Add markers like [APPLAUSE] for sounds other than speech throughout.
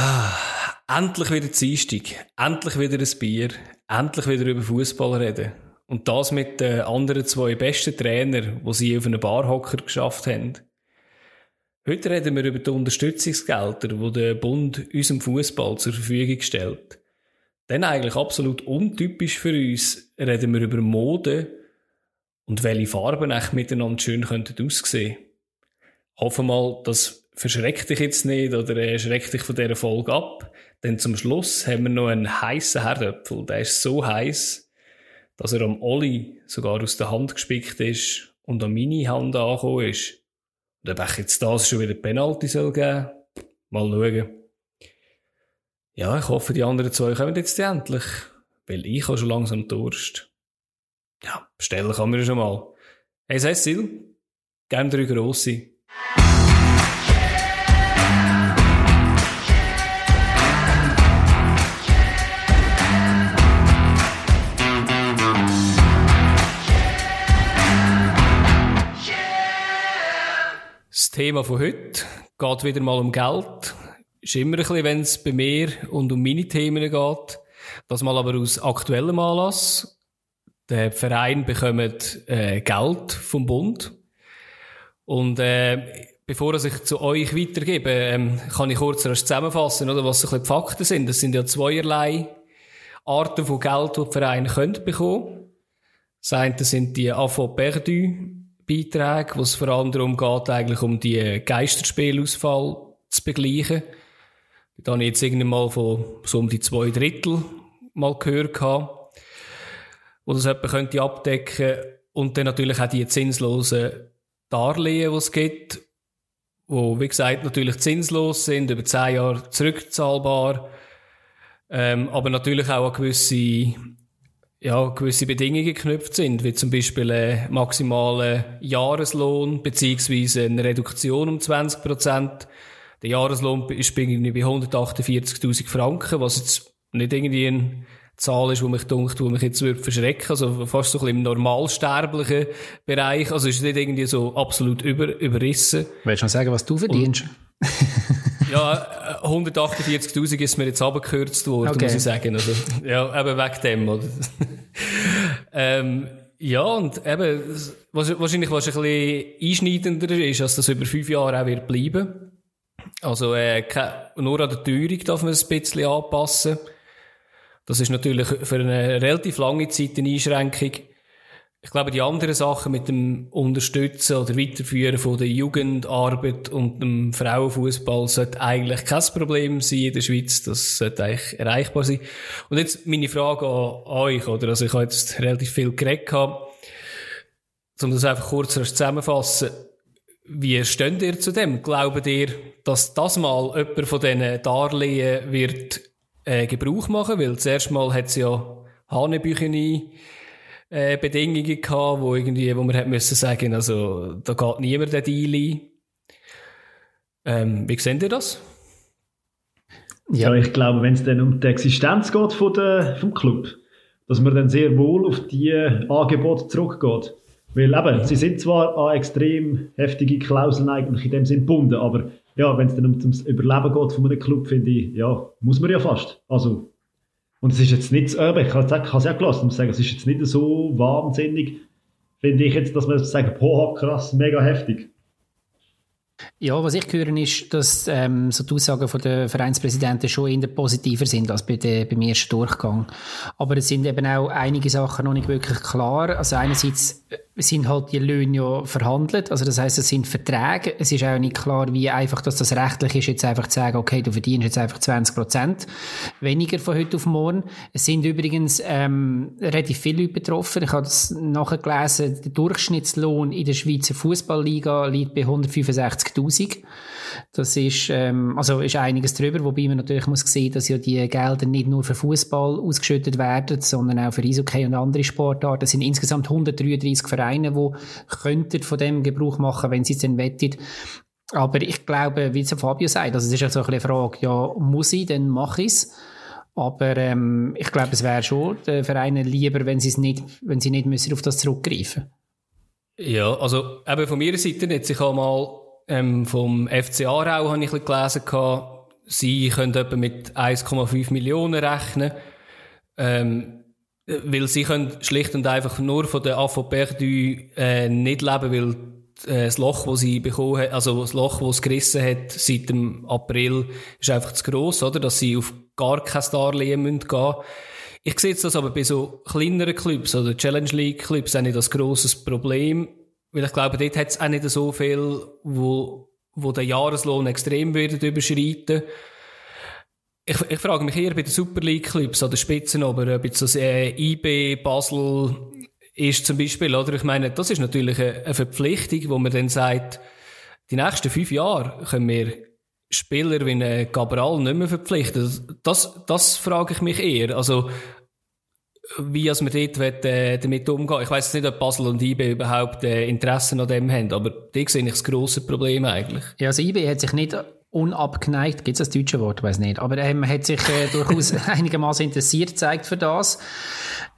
Ah, endlich wieder Dienstag, endlich wieder ein Bier, endlich wieder über Fußball reden. Und das mit den anderen zwei besten Trainern, die sie auf einen Barhocker geschafft haben. Heute reden wir über die Unterstützungsgelder, die der Bund unserem Fußball zur Verfügung stellt. Dann eigentlich absolut untypisch für uns reden wir über Mode und welche Farben echt miteinander schön könnten aussehen. Hoffen mal, das verschreckt dich jetzt nicht oder äh, schreckt dich von dieser Folge ab. Denn zum Schluss haben wir noch einen heißen Herdöpfel. Der ist so heiß, dass er am Olli sogar aus der Hand gespickt ist und an meine Hand angekommen ist. Und ob ich jetzt das schon wieder Penalty soll geben, mal schauen. Ja, ich hoffe, die anderen zwei kommen jetzt endlich, weil ich habe schon langsam Durst. Ja, bestellen kann man schon mal. Hey Cecil, gerne drei grosse. Thema von heute geht wieder mal um Geld. Ist immer ein bisschen, wenn es bei mir und um meine Themen geht. Das mal aber aus aktuellem Anlass. Der Verein bekommt äh, Geld vom Bund. Und äh, bevor ich zu euch weitergebe, ähm, kann ich kurz zusammenfassen, oder, was so ein bisschen die Fakten sind. Das sind ja zweierlei Arten von Geld, die die Vereine können bekommen. Das eine sind die Affo perdu Beiträge, wo es vor allem darum geht, eigentlich um die Geisterspielausfall zu begleichen. Da habe ich jetzt irgendwann mal von so um die zwei Drittel mal gehört gehabt, wo das jemand könnte abdecken und dann natürlich auch die zinslosen Darlehen, die es gibt, wo, wie gesagt, natürlich zinslos sind, über zehn Jahre zurückzahlbar, ähm, aber natürlich auch eine gewisse ja, gewisse Bedingungen geknüpft sind, wie zum Beispiel ein maximaler Jahreslohn beziehungsweise eine Reduktion um 20 Prozent. Der Jahreslohn ist bei 148.000 Franken, was jetzt nicht irgendwie eine Zahl ist, die mich dunkt, die mich jetzt würde verschrecken, also fast so ein bisschen im normalsterblichen Bereich, also ist nicht irgendwie so absolut über, überrissen. Willst du noch sagen, was du verdienst? Ja, 148.000 äh, ist mir jetzt abgekürzt worden, okay. muss ich sagen. Also, ja, eben wegen dem, oder? [LAUGHS] ähm, ja, und eben, was, wahrscheinlich, was ein bisschen einschneidender ist, dass das über fünf Jahre auch wird bleiben. Also, äh, nur an der Teuerung darf man es ein bisschen anpassen. Das ist natürlich für eine relativ lange Zeit eine Einschränkung. Ich glaube, die anderen Sachen mit dem Unterstützen oder Weiterführen von der Jugendarbeit und dem Frauenfußball sollte eigentlich kein Problem sein in der Schweiz. Das sollte eigentlich erreichbar sein. Und jetzt meine Frage an euch, oder? Also ich habe jetzt relativ viel geredet. Um das einfach kurz zusammenfassen. Wie steht ihr zu dem? Glaubt ihr, dass das mal jemand von diesen Darlehen wird äh, Gebrauch machen? Weil zuerst mal hat es ja Hanebücheni äh, Bedingungen gehabt, wo irgendwie, wo man hat müssen sagen, also da geht niemand der Deal ein. Ähm, wie seht ihr das? Ja, ich glaube, wenn es dann um die Existenz geht von der, vom Club, dass man dann sehr wohl auf die Angebote zurückgeht. Weil eben, sie sind zwar an extrem heftige Klauseln eigentlich in dem Sinn gebunden, aber ja, wenn es dann um das Überleben geht von einem Club, finde ich, ja, muss man ja fast. Also, und es ist jetzt nicht, äh, ich habe es ja gelassen, muss sagen, es ist jetzt nicht so wahnsinnig, finde ich jetzt, dass man sagt, boah, krass, mega heftig. Ja, was ich höre, ist, dass ähm, so die Aussagen von der Vereinspräsidenten schon eher positiver sind als bei der, beim ersten Durchgang. Aber es sind eben auch einige Sachen noch nicht wirklich klar. Also einerseits äh, sind halt die Löhne ja verhandelt. Also das heißt, es sind Verträge. Es ist auch nicht klar, wie einfach dass das rechtlich ist, jetzt einfach zu sagen, okay, du verdienst jetzt einfach 20 Prozent weniger von heute auf morgen. Es sind übrigens ähm, relativ viele Leute betroffen. Ich habe das nachgelesen. Der Durchschnittslohn in der Schweizer Fußballliga liegt bei 165.000. Das ist, ähm, also ist einiges drüber, wobei man natürlich muss sehen, dass ja die Gelder nicht nur für Fußball ausgeschüttet werden, sondern auch für Eishockey und andere Sportarten. Es sind insgesamt 133 Vereine, die von dem Gebrauch machen, wenn sie es denn wettet. Aber ich glaube, wie es Fabio sagt, also es ist ja so eine Frage, ja, muss ich, dann mache ich es. Aber ähm, ich glaube, es wäre schon den Vereinen lieber, wenn nicht, wenn sie nicht müssen auf das zurückgreifen. Ja, also eben von meiner Seite jetzt, ich habe mal ähm, vom FC Aarau habe ich ein gelesen gehabt, sie können etwa mit 1,5 Millionen rechnen. Ähm, weil sie können schlicht und einfach nur von der AFO Perdu äh, nicht leben, weil äh, das Loch, das sie bekommen hat, also das Loch, das es gerissen hat seit dem April, ist einfach zu gross, oder? Dass sie auf gar kein Darlehen gehen müssen. Ich sehe das aber bei so kleineren Clubs oder Challenge League Clubs auch nicht das grosses Problem, weil ich glaube, dort hat es auch nicht so viel, wo, wo der Jahreslohn extrem wird überschreiten. Ich, ich frage mich eher bei den Super League Clubs oder Spitzen, aber ob jetzt das äh, IB, Basel ist zum Beispiel, oder? Ich meine, das ist natürlich eine, eine Verpflichtung, wo man dann sagt, die nächsten fünf Jahre können wir Spieler wie einen Cabral nicht mehr verpflichten. Das, das frage ich mich eher. Also, wie als man dort wird, äh, damit umgehen Ich weiß nicht, ob Basel und IB überhaupt äh, Interesse an dem haben, aber da sehe ich das grosse Problem eigentlich. Ja, also IB hat sich nicht unabgeneigt, gibt es das deutsche Wort, weiß nicht, aber ähm, hat sich äh, [LAUGHS] durchaus einigermaßen interessiert gezeigt für das.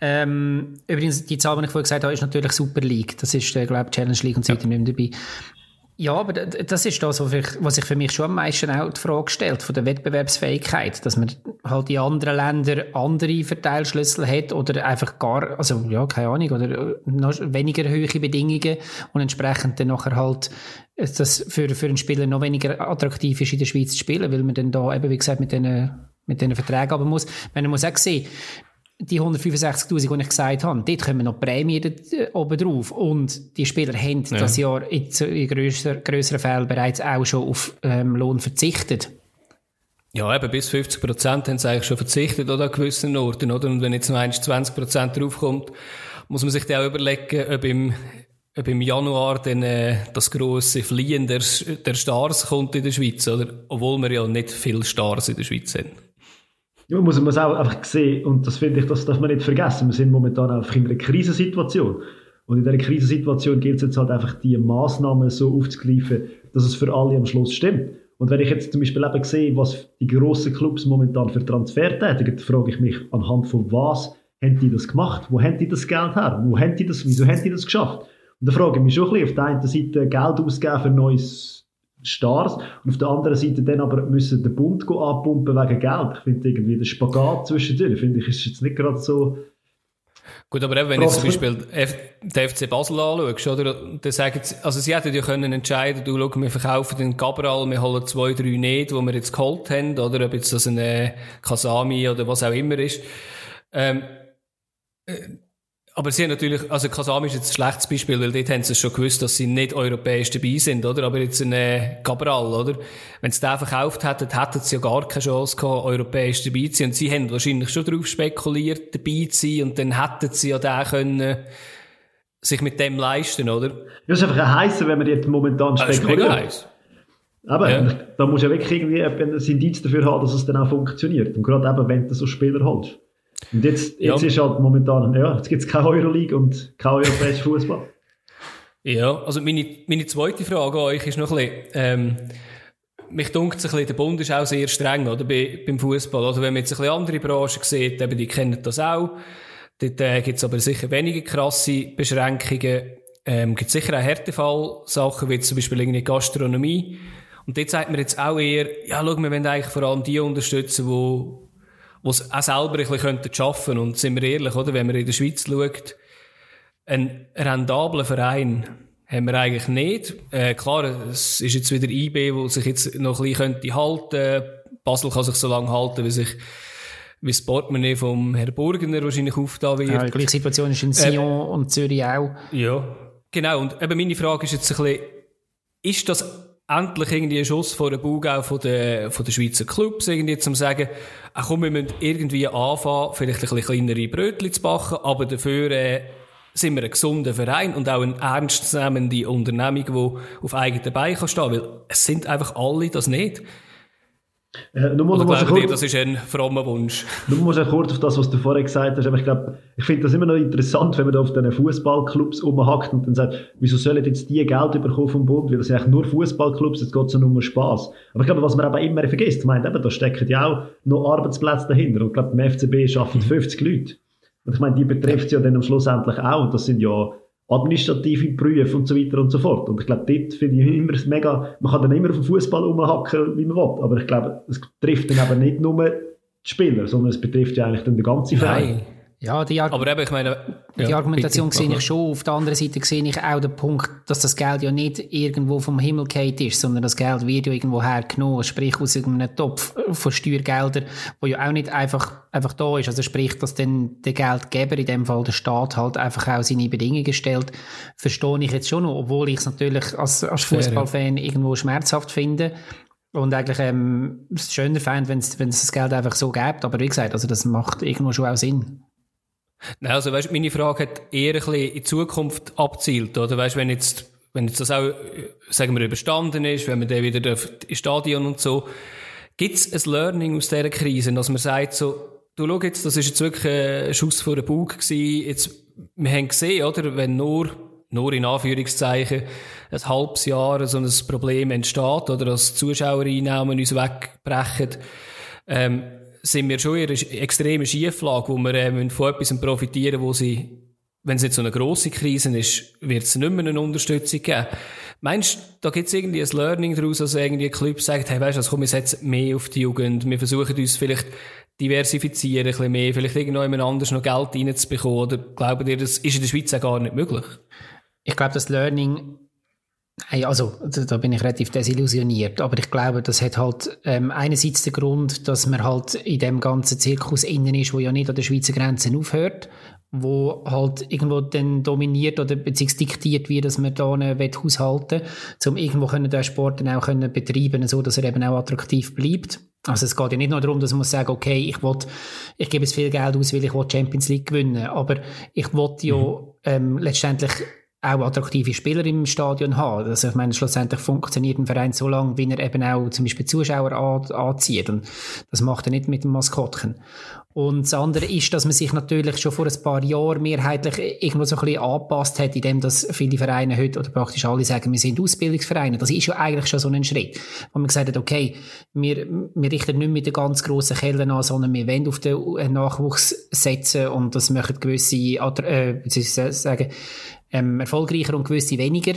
Ähm, übrigens, die Zahl, die ich vorhin gesagt habe, ist natürlich Super League. Das ist, äh, glaube ich, Challenge League und so weiter ja. nicht mehr dabei. Ja, aber das ist das, was sich für mich schon am meisten auch die Frage stellt, von der Wettbewerbsfähigkeit, dass man halt in anderen Ländern andere Verteilschlüssel hat oder einfach gar, also ja, keine Ahnung, oder noch weniger hohe Bedingungen und entsprechend dann nachher halt das für, für einen Spieler noch weniger attraktiv ist, in der Schweiz zu spielen, weil man dann da eben, wie gesagt, mit diesen mit Verträgen aber muss. Man muss auch sehen, die 165'000, die ich gesagt habe, dort kommen noch Prämien äh, oben drauf. Und die Spieler haben ja. das Jahr in, in grösser, grösseren Fällen bereits auch schon auf ähm, Lohn verzichtet. Ja, eben bis 50 Prozent haben sie eigentlich schon verzichtet oder an gewissen Orten, oder? Und wenn jetzt noch 20 Prozent draufkommt, muss man sich dann auch überlegen, ob im, ob im Januar dann äh, das grosse Fliehen der, der Stars kommt in der Schweiz, oder? Obwohl wir ja nicht viele Stars in der Schweiz haben. Ja, muss man es auch einfach sehen, und das finde ich, das darf man nicht vergessen. Wir sind momentan einfach in einer Krisensituation. Und in dieser Krisensituation gilt es jetzt halt einfach, die Massnahmen so aufzugreifen, dass es für alle am Schluss stimmt. Und wenn ich jetzt zum Beispiel eben sehe, was die grossen Clubs momentan für Transfer tätigen, dann frage ich mich, anhand von was haben die das gemacht? Wo haben die das Geld her? Wo haben die das, wieso haben die das geschafft? Und da frage ich mich schon ein bisschen, auf der einen Seite Geld ausgeben für neues Stars und auf der anderen Seite dann aber müssen den Bund abpumpen wegen Geld. Ich finde irgendwie der Spagat zwischendurch, finde ich, ist jetzt nicht gerade so... Gut, aber eben, wenn du zum Beispiel den FC Basel anschaust, oder, dann sagen sie, also sie hätten ja können entscheiden, du, schau, wir verkaufen den Cabral, wir holen zwei, drei nicht, die wir jetzt geholt haben, oder ob jetzt das ein Kasami oder was auch immer ist. Ähm, äh, aber sie haben natürlich, also Kasami ist jetzt ein schlechtes Beispiel, weil dort haben sie schon gewusst, dass sie nicht europäisch dabei sind, oder? Aber jetzt ein äh, Cabral, oder? Wenn sie den verkauft hätten, hätten sie ja gar keine Chance gehabt, europäisch dabei zu sein. Und sie haben wahrscheinlich schon darauf spekuliert, dabei zu sein, und dann hätten sie ja den können, sich mit dem leisten, oder? Das ist einfach ein heißer, wenn man jetzt momentan spekuliert. Das ist heiß. Aber ja. da muss ja wirklich irgendwie ein Indiz dafür haben, dass es dann auch funktioniert. Und gerade eben, wenn du so Spieler holst. Und jetzt, jetzt ja. ist halt momentan, ja, jetzt gibt es keine Euroleague und kein europäischer Fußball. Ja, also meine, meine zweite Frage an euch ist noch ein bisschen, ähm, mich dunkt es ein bisschen, der Bund ist auch sehr streng, oder, bei, beim Fußball. Oder wenn man jetzt ein bisschen andere Branchen sieht, eben, die kennen das auch. Dort äh, gibt es aber sicher weniger krasse Beschränkungen. Ähm, gibt sicher auch Härtefall-Sachen, wie zum Beispiel irgendwie Gastronomie. Und dort sagt man jetzt auch eher, ja, schau, wir wollen eigentlich vor allem die unterstützen, die die es auch selber ein bisschen arbeiten könnten. Und sind wir ehrlich, oder? Wenn man in der Schweiz schaut, einen rentablen Verein haben wir eigentlich nicht. Äh, klar, es ist jetzt wieder IB, wo sich jetzt noch ein bisschen könnte halten. Basel kann sich so lange halten, wie sich wie das Portemonnaie vom Herrn Burgener wahrscheinlich aufgetan wird. Ja, die gleiche Situation ist in Sion äh, und Zürich auch. Ja, genau. Und eben meine Frage ist jetzt ein bisschen, ist das endlich irgendwie ein Schuss vor den Bug auch von den, von den Schweizer Clubs, irgendwie zum sagen, ach komm, wir müssen irgendwie anfangen, vielleicht ein bisschen kleinere Brötchen zu backen, aber dafür, äh, sind wir ein gesunder Verein und auch eine ernstzunehmende Unternehmung, die auf eigenen Beinen stehen kann weil es sind einfach alle das nicht. Äh, nur Oder glaubt ihr, das ist ein frommer Wunsch? Du musst auch kurz auf das, was du vorher gesagt hast. Aber ich glaube, ich finde das immer noch interessant, wenn man da auf diesen Fußballclubs umhackt und dann sagt, wieso sollen jetzt die Geld bekommen vom Bund? Weil das sind eigentlich nur Fußballclubs, jetzt geht es nur um Spass. Aber ich glaube, was man aber immer vergisst, meint eben, da stecken ja auch noch Arbeitsplätze dahinter. Und ich glaube, beim FCB arbeiten 50 Leute. Und ich meine, die betrifft es ja dann am Schluss endlich auch. Und das sind ja administrative Berufe und so weiter und so fort. Und ich glaube, dort finde ich immer mega, man kann dann immer auf den Fußball umhacken, wie man will, aber ich glaube, es trifft dann eben nicht nur die Spieler, sondern es betrifft ja eigentlich dann den ganzen Verein. Nein. Ja, die, Ar aber eben, ich meine, die ja, Argumentation sehe ich schon. Auf der anderen Seite sehe ich auch den Punkt, dass das Geld ja nicht irgendwo vom Himmel geht ist, sondern das Geld wird ja irgendwo hergenommen, sprich aus irgendeinem Topf von Steuergeldern, wo ja auch nicht einfach, einfach da ist. Also sprich, dass dann der Geldgeber, in dem Fall der Staat, halt einfach auch seine Bedingungen stellt, verstehe ich jetzt schon noch, obwohl ich es natürlich als, als Fußballfan irgendwo schmerzhaft finde. Und eigentlich ähm, es schöner fände, wenn es das Geld einfach so gibt. Aber wie gesagt, also das macht irgendwo schon auch Sinn. Nein, also weißt, meine Frage hat eher ein bisschen in Zukunft abzielt, oder? Weißt, wenn jetzt, wenn jetzt das auch, sagen wir, überstanden ist, wenn man dann wieder ins Stadion und so, gibt es ein Learning aus dieser Krise, dass man sagt so, du schau jetzt, das ist jetzt wirklich ein Schuss vor den Bug gewesen, jetzt, wir haben gesehen, oder, wenn nur, nur in Anführungszeichen, ein halbes Jahr so ein Problem entsteht, oder? Dass Zuschauereinnahmen uns wegbrechen, ähm, sind wir schon in einer extremen Schieflage, wo wir äh, von etwas profitieren, wo sie, wenn es jetzt so eine grosse Krise ist, wird es nicht mehr eine Unterstützung geben. Meinst du, da gibt es irgendwie ein Learning daraus, dass irgendwie ein Club sagt, hey, weißt du, komm, wir setzen mehr auf die Jugend, wir versuchen uns vielleicht diversifizieren, ein bisschen mehr, vielleicht irgendjemand anders noch Geld reinzubekommen, oder glaubt ihr, das ist in der Schweiz auch gar nicht möglich? Ich glaube, das Learning Hey, also, da bin ich relativ desillusioniert. Aber ich glaube, das hat halt ähm, einerseits den Grund, dass man halt in dem ganzen Zirkus innen ist, wo ja nicht an der Schweizer Grenze aufhört, wo halt irgendwo dann dominiert oder beziehungsweise diktiert wie dass man da haushalten will, um irgendwo können den Sport dann auch können betreiben, so dass er eben auch attraktiv bleibt. Also es geht ja nicht nur darum, dass man sagen, okay, ich will, ich gebe jetzt viel Geld aus, weil ich will Champions League gewinnen, aber ich will ja mhm. ähm, letztendlich auch attraktive Spieler im Stadion haben. Also ich meine, schlussendlich funktioniert ein Verein so lange, wie er eben auch zum Beispiel Zuschauer anzieht. Und das macht er nicht mit dem Maskottchen. Und das andere ist, dass man sich natürlich schon vor ein paar Jahren mehrheitlich irgendwo so ein bisschen angepasst hat, indem dass viele Vereine heute, oder praktisch alle sagen, wir sind Ausbildungsvereine. Das ist ja eigentlich schon so ein Schritt. Wo man gesagt hat, okay, wir, wir richten nicht mit den ganz grossen Kellen an, sondern wir wollen auf den Nachwuchs setzen und das machen gewisse, äh, sagen, ähm, erfolgreicher und gewisse weniger.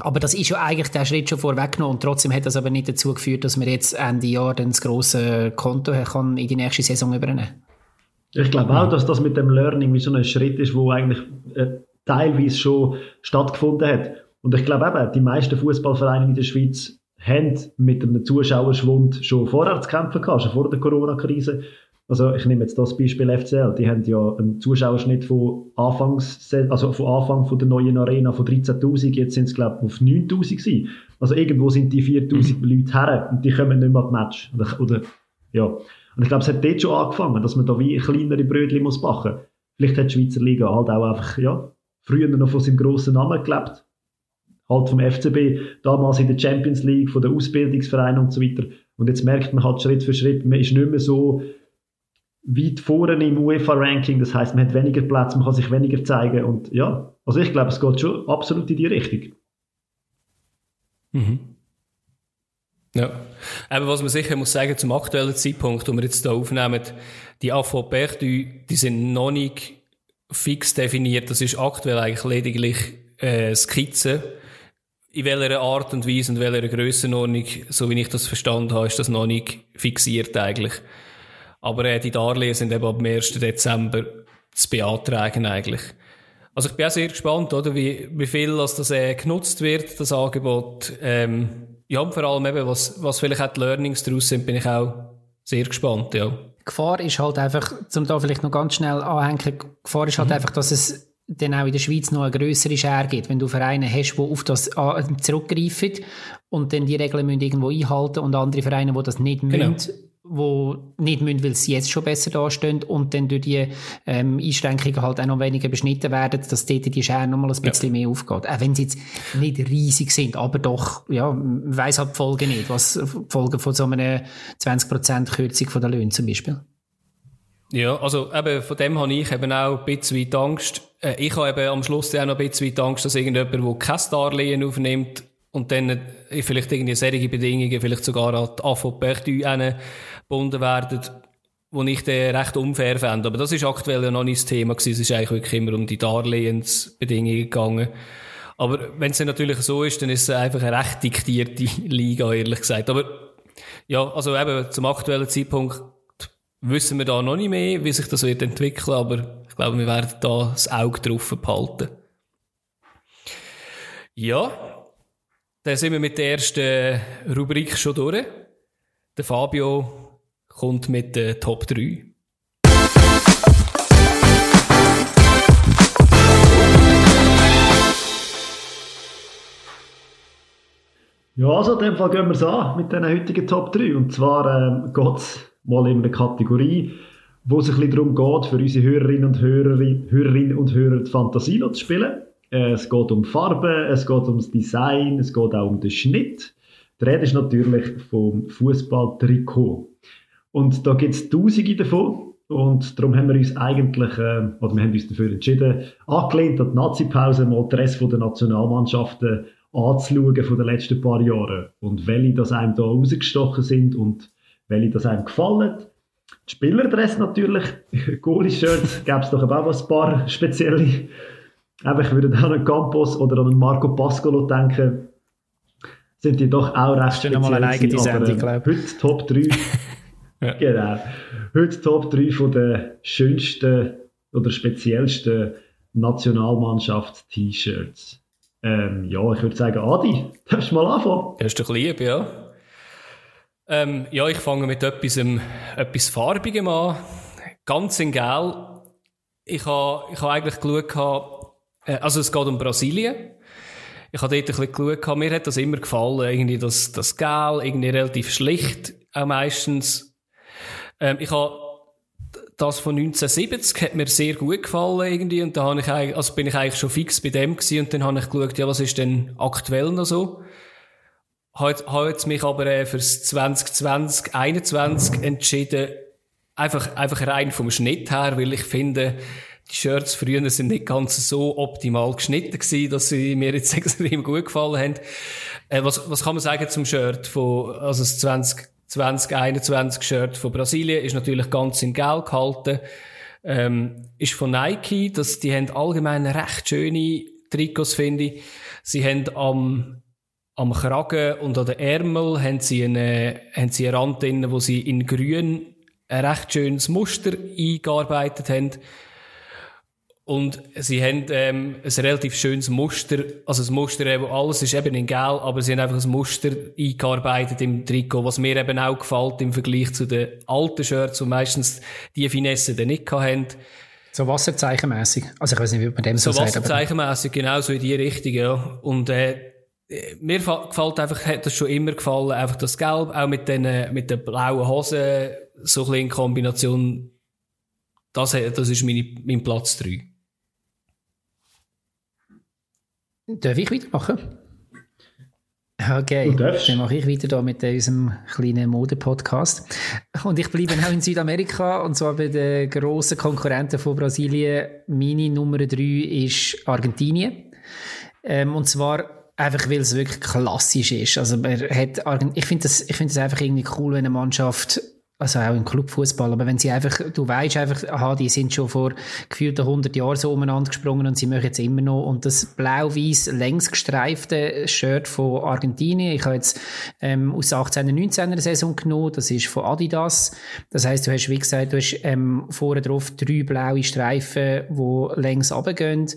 Aber das ist ja eigentlich der Schritt schon vorweggenommen und trotzdem hat das aber nicht dazu geführt, dass man jetzt Ende Jahr dann das grosse Konto kann in die nächste Saison übernehmen Ich glaube auch, dass das mit dem Learning wie so ein Schritt ist, wo eigentlich äh, teilweise schon stattgefunden hat. Und ich glaube eben, die meisten Fußballvereine in der Schweiz haben mit einem Zuschauerschwund schon vorher zu kämpfen gehabt, schon vor der Corona-Krise. Also ich nehme jetzt das Beispiel FCL, die haben ja einen Zuschauerschnitt von Anfangs, also von Anfang von der neuen Arena von 13.000, jetzt sind es glaube ich auf 9.000 gewesen. Also irgendwo sind die 4.000 mhm. Leute her und die kommen nicht mehr an Match. Oder, oder, ja. Und ich glaube, es hat dort schon angefangen, dass man da wie kleinere Brötchen muss backen. Vielleicht hat die Schweizer Liga halt auch einfach, ja, früher noch von seinem grossen Namen gelebt. Halt vom FCB, damals in der Champions League, von den Ausbildungsvereinen und so weiter. Und jetzt merkt man halt Schritt für Schritt, man ist nicht mehr so weit vorne im UEFA-Ranking. Das heißt, man hat weniger Platz, man kann sich weniger zeigen. Und ja, also ich glaube, es geht schon absolut in die Richtung. Mhm. Ja. Aber was man sicher muss sagen, zum aktuellen Zeitpunkt, wo wir jetzt hier aufnehmen, die AVP, die, sind noch nicht fix definiert. Das ist aktuell eigentlich lediglich äh, Skizze. In welcher Art und Weise und welcher Grössenordnung, so wie ich das verstanden habe, ist das noch nicht fixiert eigentlich. Aber äh, die Darlehen sind eben ab dem 1. Dezember zu beantragen eigentlich. Also ich bin auch sehr gespannt, oder, wie, wie viel das, das äh, genutzt wird, das Angebot. Ähm, ja, und vor allem eben, was, was vielleicht auch die Learnings daraus sind, bin ich auch sehr gespannt, ja. Gefahr ist halt einfach, zum da vielleicht noch ganz schnell anhängen, Gefahr ist halt mhm. einfach, dass es dann auch in der Schweiz noch eine größere Schere gibt, wenn du Vereine hast, die auf das zurückgreifen und dann die Regeln müssen irgendwo einhalten und andere Vereine, die das nicht genau. müssen, wo nicht müssen, weil sie jetzt schon besser dastehen und dann durch die ähm, Einschränkungen halt auch noch weniger beschnitten werden, dass dort die Schere noch mal ein bisschen ja. mehr aufgeht. Auch wenn sie jetzt nicht riesig sind, aber doch, ja, man weiss halt die Folgen nicht, was die Folgen von so einer 20% Kürzung von der Löhne zum Beispiel. Ja, also eben von dem habe ich eben auch ein bisschen weit Angst. Äh, ich habe eben am Schluss auch noch ein bisschen weit Angst, dass irgendjemand, der kein Darlehen aufnimmt, und dann äh, vielleicht irgendwie solche Bedingungen, vielleicht sogar an die AVP gebunden werden, wo ich den recht unfair fände. Aber das ist aktuell ja noch nicht das Thema gewesen. Es ist eigentlich wirklich immer um die Darlehensbedingungen gegangen. Aber wenn es dann natürlich so ist, dann ist es einfach eine recht diktierte [LAUGHS] Liga, ehrlich gesagt. Aber ja, also eben zum aktuellen Zeitpunkt wissen wir da noch nicht mehr, wie sich das wird entwickeln, aber ich glaube, wir werden da das Auge drauf behalten. Ja, dann sind wir mit der ersten Rubrik schon durch. Der Fabio kommt mit der Top 3. Ja, also in dem Fall gehen wir es an mit diesen heutigen Top 3. Und zwar ähm, geht es mal in eine Kategorie, wo es ein bisschen darum geht, für unsere Hörerinnen und Hörer, Hörerinnen und Hörer die Fantasie zu spielen. Es geht um Farben, es geht um das Design, es geht auch um den Schnitt. Die Rede ist natürlich vom Fußballtrikot. Und da gibt es tausende davon. Und darum haben wir uns eigentlich, äh, oder wir haben uns dafür entschieden, angelehnt an die Nazi-Pause mal die Rest der Nationalmannschaften anzuschauen von den letzten paar Jahren. Und welche das einem da rausgestochen sind und welche das einem gefallen. Die Spielerdress natürlich, [LAUGHS] Goalie-Shirts, gäbe es doch auch ein paar spezielle. Aber ich würde [LAUGHS] an einen Campos oder an einen Marco Pascolo denken, sind die doch auch recht speziell. Ist eine eigene Sendung, glaube ich. Heute Top 3. [LAUGHS] ja. Genau. Heute Top 3 von den schönsten oder speziellsten Nationalmannschafts-T-Shirts. Ähm, ja, ich würde sagen, Adi, [LAUGHS] darfst du mal anfangen? Das ist doch lieb, ja. Ähm, ja, ich fange mit etwas, ähm, etwas Farbigem an. Ganz in Gel. Ich habe ich ha eigentlich geschaut, äh, also es geht um Brasilien. Ich habe dort ein bisschen geschaut, mir hat das immer gefallen, irgendwie das, das Gel, irgendwie relativ schlicht, auch meistens. Ähm, ich habe das von 1970 hat mir sehr gut gefallen irgendwie und da habe ich eigentlich, also bin ich eigentlich schon fix bei dem gewesen und dann habe ich geschaut, ja, was ist denn aktuell noch so? Habe, habe jetzt mich aber äh, fürs 2020, 2021 entschieden, einfach, einfach rein vom Schnitt her, weil ich finde, die Shirts früher sind nicht ganz so optimal geschnitten gewesen, dass sie mir jetzt [LAUGHS] extrem gut gefallen haben. Äh, was, was kann man sagen zum Shirt von, also das 20, 2021 Shirt von Brasilien ist natürlich ganz in Gel gehalten. Ähm, ist von Nike, das, die haben allgemein recht schöne Trikots, finde ich. Sie haben am, am Kragen und an den Ärmel haben sie eine, haben sie einen Rand drin, wo sie in grün ein recht schönes Muster eingearbeitet haben. Und sie haben ähm, ein relativ schönes Muster, also das Muster, eben, alles ist eben in Gel, aber sie haben einfach ein Muster eingearbeitet im Trikot, was mir eben auch gefällt im Vergleich zu den alten Shirts, wo meistens die Finesse dann nicht haben. So wasserzeichenmässig. Also ich weiß nicht, wie man dem so, so sagt. So wasserzeichenmässig, genau so in die Richtung, ja. Und äh, mir gefällt einfach, hat das schon immer gefallen, einfach das Gelb, auch mit den, mit den blauen Hosen, so ein bisschen in Kombination. Das, das ist meine, mein Platz 3. Darf ich weitermachen? Okay, dann mache ich weiter da mit unserem kleinen Mode-Podcast. Und ich bleibe auch in Südamerika und zwar bei den grossen Konkurrenten von Brasilien. Meine Nummer drei ist Argentinien. Ähm, und zwar einfach, weil es wirklich klassisch ist. Also man hat, ich finde das, ich finde das einfach irgendwie cool, wenn eine Mannschaft also auch im Clubfußball, aber wenn sie einfach, du weißt einfach, aha, die sind schon vor gefühlten 100 Jahren so umeinander gesprungen und sie machen jetzt immer noch. Und das blau-weiß längs gestreifte Shirt von Argentinien, ich habe jetzt ähm, aus der 18er, 19er Saison genommen, das ist von Adidas, das heißt, du hast, wie gesagt, du hast ähm, vorne drauf drei blaue Streifen, die längs runtergehen,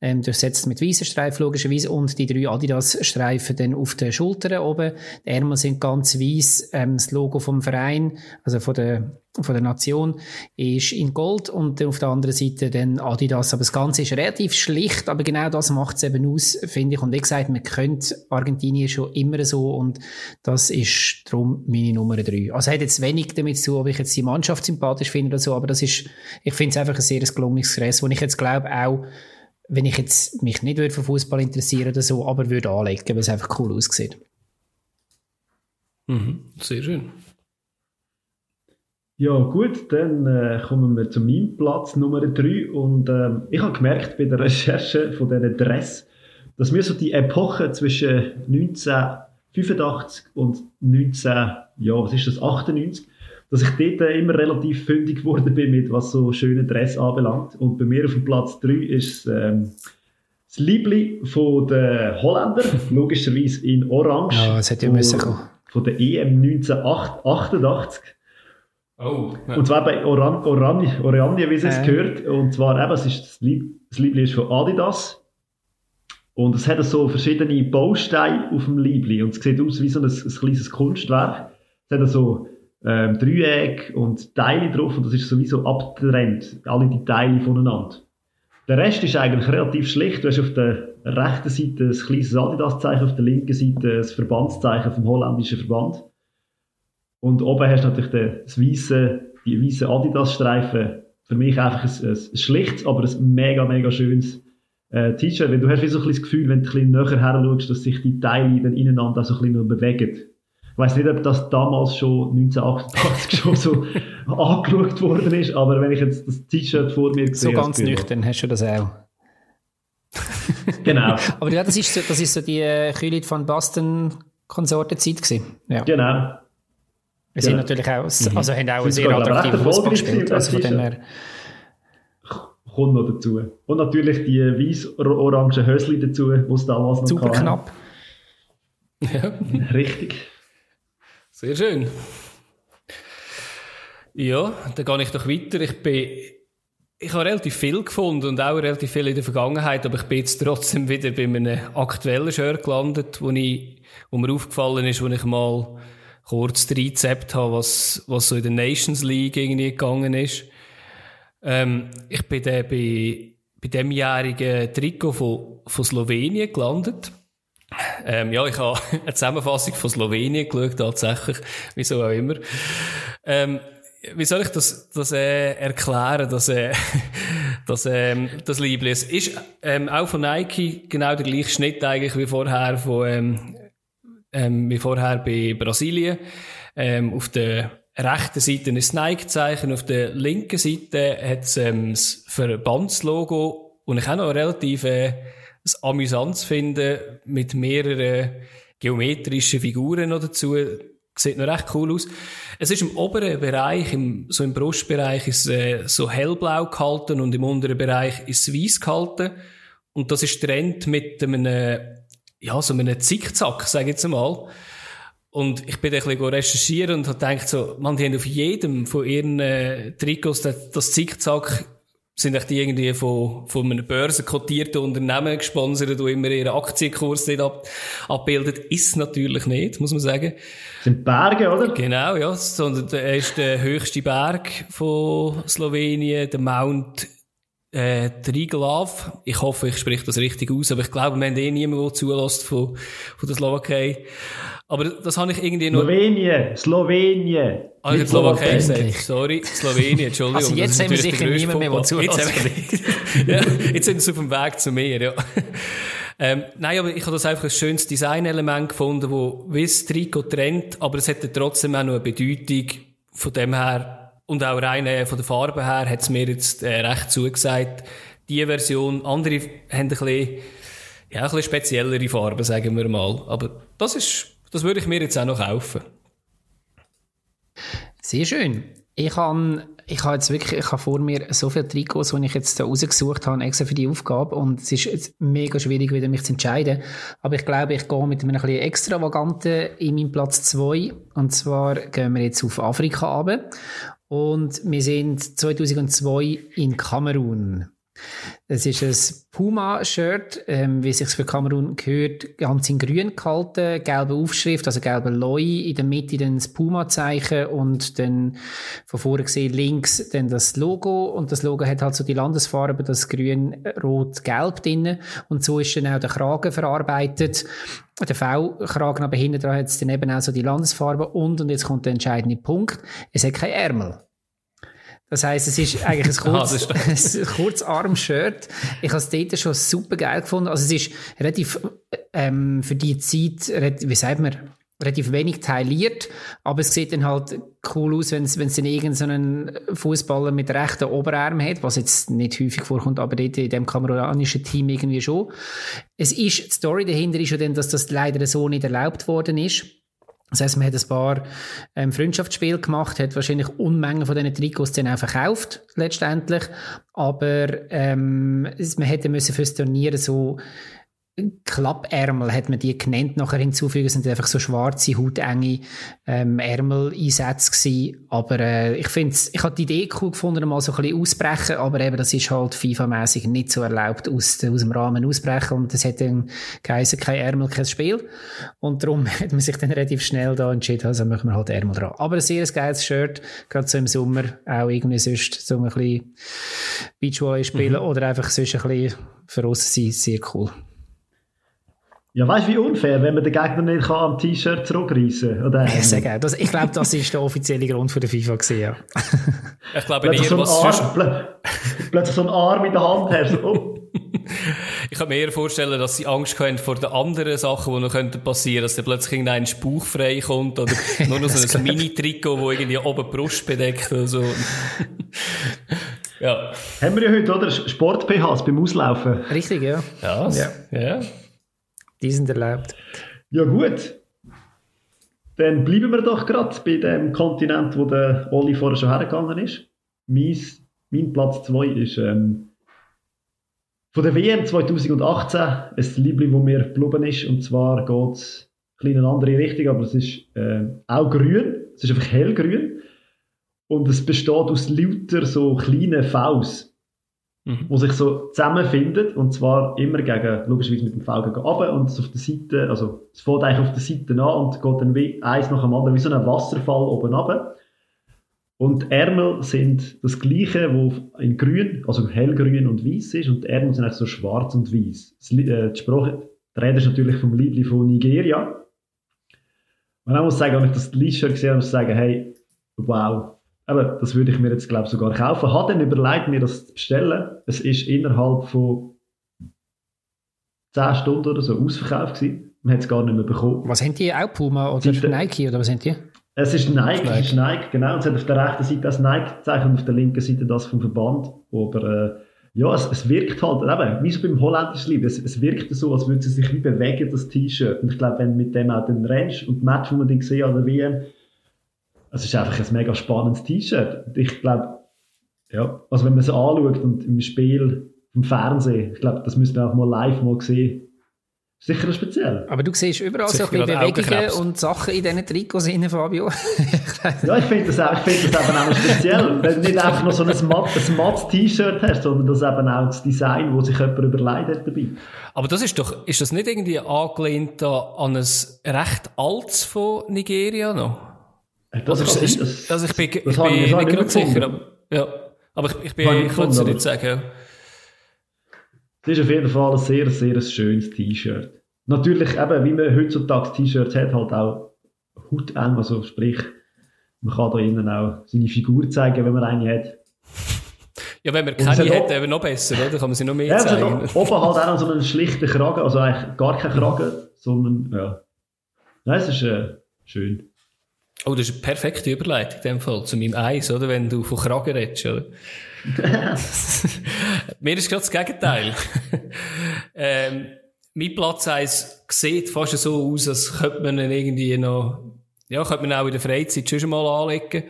ähm, durchsetzt mit weißen Streifen logischerweise und die drei Adidas-Streifen dann auf den Schultern oben. Die Ärmel sind ganz weiß, ähm, das Logo vom Verein, also von der, von der Nation, ist in Gold und auf der anderen Seite dann Adidas. Aber das Ganze ist relativ schlicht, aber genau das macht es eben aus, finde ich. Und wie gesagt, man könnte Argentinien schon immer so und das ist darum meine Nummer drei. Also hat jetzt wenig damit zu ob ich jetzt die Mannschaft sympathisch finde oder so, aber das ist, ich finde es einfach ein sehr gelungenes Gerät, wo ich jetzt glaube auch wenn ich jetzt mich nicht für Fußball interessieren oder so, aber würde anlegen, weil es einfach cool aussieht. Mhm, sehr schön. Ja gut, dann äh, kommen wir zu meinem Platz Nummer 3 und äh, ich habe gemerkt bei der Recherche von diesen Dress, dass mir so die Epoche zwischen 1985 und 19, ja was ist das, 98, dass ich dort immer relativ fündig geworden bin, mit was so schöne Dress anbelangt. Und bei mir auf dem Platz 3 ist ähm, das Liebling von den Holländer, [LAUGHS] logischerweise in Orange. Ja, es hätte ja müssen kommen. Von der EM 1988. Oh. Ja. Und zwar bei Oran Oran Oranje, wie es äh. gehört. Und zwar eben, es ist das, Lieb das Liebling ist von Adidas. Und es hat so verschiedene Bausteine auf dem Liebling. Und es sieht aus wie so ein, ein kleines Kunstwerk. Es hat so ähm, Dreieck und Teile drauf und das ist sowieso abgetrennt, alle die Teile voneinander. Der Rest ist eigentlich relativ schlicht. Du hast auf der rechten Seite ein kleines Adidas-Zeichen, auf der linken Seite das Verbandszeichen vom holländischen Verband. Und oben hast du natürlich den, das weisse, die weißen Adidas-Streifen. Für mich einfach ein, ein, schlichtes, aber ein mega, mega schönes äh, T-Shirt. Du hast wie so ein das Gefühl, wenn du ein bisschen näher her schaust, dass sich die Teile dann ineinander so ein bisschen bewegen. Ich weiß nicht, ob das damals schon 1988 schon so [LAUGHS] angeschaut worden ist, aber wenn ich jetzt das T-Shirt vor mir sehe. So ganz nüchtern hast du das auch. genau. [LAUGHS] aber ja, das ist so, das ist so die äh, Kühlit von Boston Konsortenzeit gewesen. Ja. Genau. Wir sind natürlich auch, mhm. also haben auch einen sehr attraktiven Fußball gespielt. Also von dem her. Kommt noch dazu. Und natürlich die weiß-orangen Hösli dazu, die es damals noch Super knapp. Ja. [LAUGHS] Richtig. Sehr schön. Ja, dann gehe ich doch weiter. Ich bin, ich habe relativ viel gefunden und auch relativ viel in der Vergangenheit, aber ich bin jetzt trotzdem wieder bei einem aktuellen Shirt gelandet, wo, ich, wo mir aufgefallen ist, wo ich mal kurz das Rezept habe, was, was so in der Nations League irgendwie gegangen ist. Ähm, ich bin dann bei, bei demjährigen Trikot von, von Slowenien gelandet. Ähm, ja, ich habe [LAUGHS] eine Zusammenfassung von Slowenien geschaut, tatsächlich. Wieso auch immer. Ähm, wie soll ich das, das äh, erklären, dass, äh, [LAUGHS] dass, ähm, das Liebling ist ähm, auch von Nike genau der gleiche Schnitt eigentlich wie vorher von, ähm, ähm, wie vorher bei Brasilien. Ähm, auf der rechten Seite ein Nike-Zeichen, auf der linken Seite hat es ähm, das Verbandslogo und ich habe noch relativ äh, es amüsant zu finden mit mehreren geometrischen Figuren noch dazu. Sieht noch recht cool aus. Es ist im oberen Bereich, im, so im Brustbereich, ist äh, so hellblau gehalten und im unteren Bereich ist es weiß gehalten. Und das ist Trend mit einem, ja, so einem Zickzack, sage ich jetzt mal. Und ich bin ein bisschen recherchieren und habe gedacht, so, man, die haben auf jedem von ihren äh, Trikots das, das Zickzack sind die irgendwie von, von einem börsenkotierten Unternehmen gesponsert, die immer ihren Aktienkurs nicht ab, abbildet. Ist natürlich nicht, muss man sagen. Das sind Berge, oder? Genau, ja. Sondern er ist der höchste Berg von Slowenien, der Mount äh, Triglav. Ich hoffe, ich spreche das richtig aus, aber ich glaube, wir haben eh niemanden, der zulässt von, von der Slowakei. Aber das habe ich irgendwie noch... Slowenien, Slowenien. Ah, ich habe Slowakei gesagt. Sorry, Slowenien, Entschuldigung. Also jetzt haben wir sicher niemand mehr, der zulässt. Jetzt, [LAUGHS] ja, jetzt sind sie auf dem Weg zu mir, ja. Ähm, nein, aber ich habe das einfach ein schönes Designelement gefunden, wo wie das Trikot trennt, aber es hätte trotzdem auch noch eine Bedeutung von dem her, und auch rein äh, von der Farbe her hat es mir jetzt äh, recht zugesagt. Die Version, andere haben ein bisschen, ja, ein bisschen speziellere Farben, sagen wir mal. Aber das ist, das würde ich mir jetzt auch noch kaufen. Sehr schön. Ich habe ich habe jetzt wirklich, ich habe vor mir so viele Trikots, die ich jetzt da rausgesucht habe, extra für die Aufgabe. Und es ist jetzt mega schwierig, wieder mich zu entscheiden. Aber ich glaube, ich gehe mit einem ein bisschen extravaganten in meinem Platz 2. Und zwar gehen wir jetzt auf Afrika runter. Und wir sind 2002 in Kamerun. Es ist ein Puma-Shirt, ähm, wie es sich für Kamerun gehört, ganz in grün gehalten, gelbe Aufschrift, also gelbe Loi, in der Mitte dann das Puma-Zeichen und dann von vorne gesehen links dann das Logo und das Logo hat halt so die Landesfarbe, das grün, rot, gelb drin und so ist dann auch der Kragen verarbeitet. Der V-Kragen aber hinten dran hat es dann eben auch so die Landesfarbe und, und jetzt kommt der entscheidende Punkt, es hat kein Ärmel. Das heisst, es ist [LAUGHS] eigentlich ein, kurz, [LAUGHS] ein Kurzarm-Shirt. Ich habe es dort schon super geil gefunden. Also es ist relativ, ähm, für die Zeit, wie sagt man, relativ wenig tailliert, aber es sieht dann halt cool aus, wenn es, dann irgendeinen Fußballer mit rechten Oberarm hat, was jetzt nicht häufig vorkommt, aber dort in dem kamerunischen Team irgendwie schon. Es ist, die Story dahinter ist ja dann, dass das leider so nicht erlaubt worden ist Das heisst, man hat ein paar ähm, Freundschaftsspiele gemacht, hat wahrscheinlich Unmengen von diesen Trikots dann auch verkauft, letztendlich. Aber ähm, man hätte müssen fürs Turnier so Klappärmel hat man die genannt, nachher hinzufügen, sind einfach so schwarze, hautenge ähm, Ärmel-Einsätze gewesen. Aber äh, ich finde ich habe die Idee cool gefunden, mal so ein bisschen ausbrechen, aber eben, das ist halt FIFA-mäßig nicht so erlaubt, aus, aus dem Rahmen ausbrechen und das hat dann geheißen, kein Ärmel, kein Spiel. Und darum [LAUGHS] hat man sich dann relativ schnell da entschieden, also machen wir halt Ärmel dran. Aber ein sehr geiles Shirt, gerade so im Sommer, auch irgendwie sonst so ein bisschen Beachvolley spielen mhm. oder einfach sonst ein bisschen für uns sein, sehr cool. Ja, weißt du, wie unfair, wenn man den Gegner nicht kann am T-Shirt zurückreißen kann? Ja, sehr geil. Das, ich glaube, das ist der offizielle Grund für die FIFA gewesen, ja. [LAUGHS] Ich glaube, eher, so was Arm, plö plötzlich so einen Arm in der Hand hast. Oh. [LAUGHS] ich kann mir eher vorstellen, dass sie Angst haben vor den anderen Sachen, die noch könnten passieren, dass da plötzlich irgendein Spauch frei kommt oder [LAUGHS] nur noch so ein Mini-Trikot, das irgendwie oben die Brust bedeckt oder so. ja. Haben wir ja heute, oder? Sport-PHs beim Auslaufen. Richtig, ja. Ja. ja. ja. Die sind erlaubt. Ja, gut. Dann bleiben wir doch gerade bei dem Kontinent, wo der Oli vorher schon hergegangen ist. Mein, mein Platz 2 ist ähm, von der WM 2018 ein Liebling, wo mir geblieben ist. Und zwar geht es in eine andere Richtung, aber es ist äh, auch grün. Es ist einfach hellgrün. Und es besteht aus lauter so kleinen Vs mhm. wo sich so zusammenfindet und zwar immer gegen, logischerweise mit dem V gegen runter und auf der Seite, also es fährt eigentlich auf der Seite an und geht dann wie eins nach dem anderen, wie so ein Wasserfall oben runter. Und Ärmel sind das gleiche, wo in grün, also hellgrün und weiß ist und die Ärmel sind eigentlich so schwarz und weiß. Äh, die, Sprache, die Rede ist natürlich vom Liebling von Nigeria. Und ich muss sagen, wenn ich das Lied schon gesehen habe, muss ich sagen, hey, wow, aber das würde ich mir jetzt, glaube ich, sogar kaufen. Habe dann überlegt, mir das zu bestellen. Es ist innerhalb von 10 Stunden oder so ausverkauft gewesen. Man hat es gar nicht mehr bekommen. Was haben die? Auch Puma oder die, Nike oder was haben die? Es ist Nike, Nike. Es ist Nike, genau. Und es hat auf der rechten Seite das Nike-Zeichen und auf der linken Seite das vom Verband. Aber äh, ja, es, es, wirkt halt, eben, wie so beim holländischen Lied, es, es wirkt so, als würde es sich wie bewegen, das T-Shirt. Und ich glaube, wenn du mit dem auch den rennst und die Match, die man dann gesehen hat, oder WM, es ist einfach ein mega spannendes T-Shirt. Ich glaube, ja, also wenn man es anschaut und im Spiel, im Fernsehen, ich glaube, das müsste man auch mal live mal sehen. Sicher speziell. Aber du siehst überall so ein bisschen Bewegungen und Sachen in diesen Trikots rein, Fabio. [LAUGHS] ja, ich finde das, auch, find das eben auch speziell. Wenn du nicht einfach nur so ein matt T-Shirt hast, sondern das eben auch das Design, wo sich jemand überlegt hat dabei. Aber das ist doch, ist das nicht irgendwie angelehnt an ein recht altes von Nigeria noch? Das also, ist, das, also ich bin, ich bin nicht ganz sicher, aber, ja. aber ich, ich, bin, ich, ich kann es nicht sagen. Ja. Das ist auf jeden Fall ein sehr, sehr schönes T-Shirt. Natürlich eben, wie man heutzutage T-Shirts hat, halt auch hauteng, also sprich, man kann da innen auch seine Figur zeigen, wenn man eine hat. Ja, wenn man keine hat, eben noch besser, oder? Kann man sie noch mehr ja, zeigen. Ja, oben halt auch noch so einen schlichten Kragen, also eigentlich gar kein Kragen, sondern, ja. Nein, es ist äh, schön. Oh, das ist eine perfekte Überleitung in dem Fall zu meinem Eis, oder? Wenn du von Kragen redest, oder? [LAUGHS] Mir ist gerade das Gegenteil. [LAUGHS] ähm, mein Platz 1 sieht fast so aus, als könnte man ihn irgendwie noch, ja, könnte man auch in der Freizeit schon mal anlegen.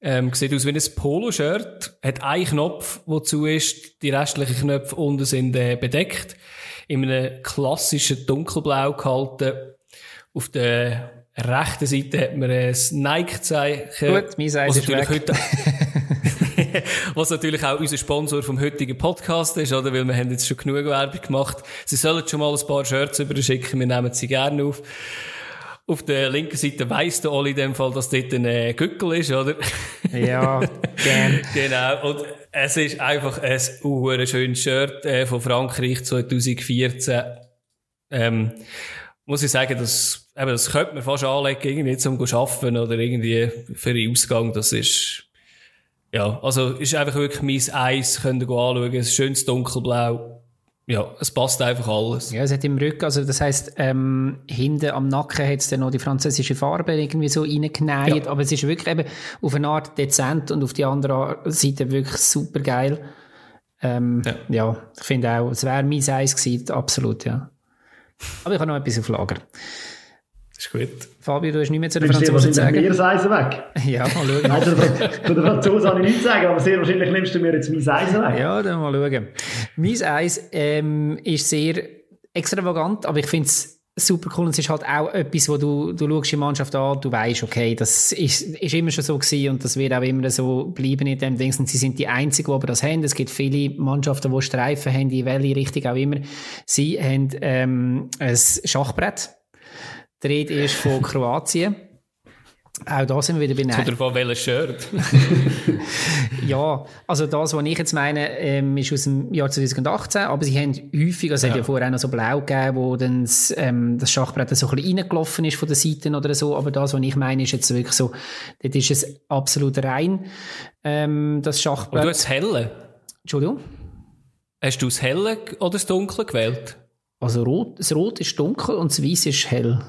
Ähm, sieht aus wie ein Poloshirt, hat einen Knopf, der zu ist, die restlichen Knöpfe unten sind äh, bedeckt, in einem klassischen dunkelblau gehalten, auf der rechten Seite hat man ein Nike-Zeichen. Gut, mein Eis ist weg. Heute, [LAUGHS] was natürlich auch unser Sponsor vom heutigen Podcast ist, oder? Weil wir haben jetzt schon genug Werbung gemacht. Sie sollen schon mal ein paar Shirts überschicken, wir nehmen sie gerne auf. Auf der linken Seite weiss der Oli in dem Fall, dass dort ein äh, Gückel ist, oder? Ja, gern. [LAUGHS] genau. Und es ist einfach ein schönes Shirt äh, von Frankreich 2014. Ähm, muss ich sagen, das, eben, das könnte man fast anlegen, irgendwie zum Arbeiten oder irgendwie für den Ausgang. Das ist, ja, also ist einfach wirklich mein Eis, könnt ihr anschauen. Es ist schönes dunkelblau. Ja, es passt einfach alles. Ja, es hat im Rücken, also das heisst, ähm, hinten am Nacken hat es dann noch die französische Farbe irgendwie so reingenäht, ja. aber es ist wirklich eben auf eine Art dezent und auf die andere Seite wirklich super geil. Ähm, ja. ja. ich finde auch, es wäre mein Eis gewesen, absolut, ja. Aber ich habe noch etwas auf Lager. ist gut. Fabio, du hast nicht mehr zu den Franzosen zu sagen. mir das Eisen weg. [LAUGHS] Ja, mal schauen. Nein, zu den Franzosen habe ich nichts zu sagen, aber sehr wahrscheinlich nimmst du mir jetzt mein Eisen weg. Ja, dann mal schauen. Mein Eis ähm, ist sehr extravagant, aber ich finde es super cool und es ist halt auch etwas, wo du, du schaust die Mannschaft an, du weißt, okay, das ist, ist immer schon so gewesen und das wird auch immer so bleiben in dem Ding. Und sie sind die Einzigen, die aber das haben. Es gibt viele Mannschaften, die Streifen haben, in welche Richtung auch immer. Sie haben ähm, ein Schachbrett. Der Rede ist von Kroatien. Auch da sind wir wieder bei Oder von welchem Shirt? [LAUGHS] ja, also das, was ich jetzt meine, ähm, ist aus dem Jahr 2018, aber sie haben häufig, also ja. es hat ja vorher auch noch so blau gegeben, wo dann das, ähm, das Schachbrett so ein bisschen reingelaufen ist von den Seiten oder so, aber das, was ich meine, ist jetzt wirklich so, dort ist es absolut rein, ähm, das Schachbrett. Und du hast das Helle? Entschuldigung? Hast du das Helle oder das Dunkle gewählt? Also rot, das Rot ist dunkel und das Weiß ist hell.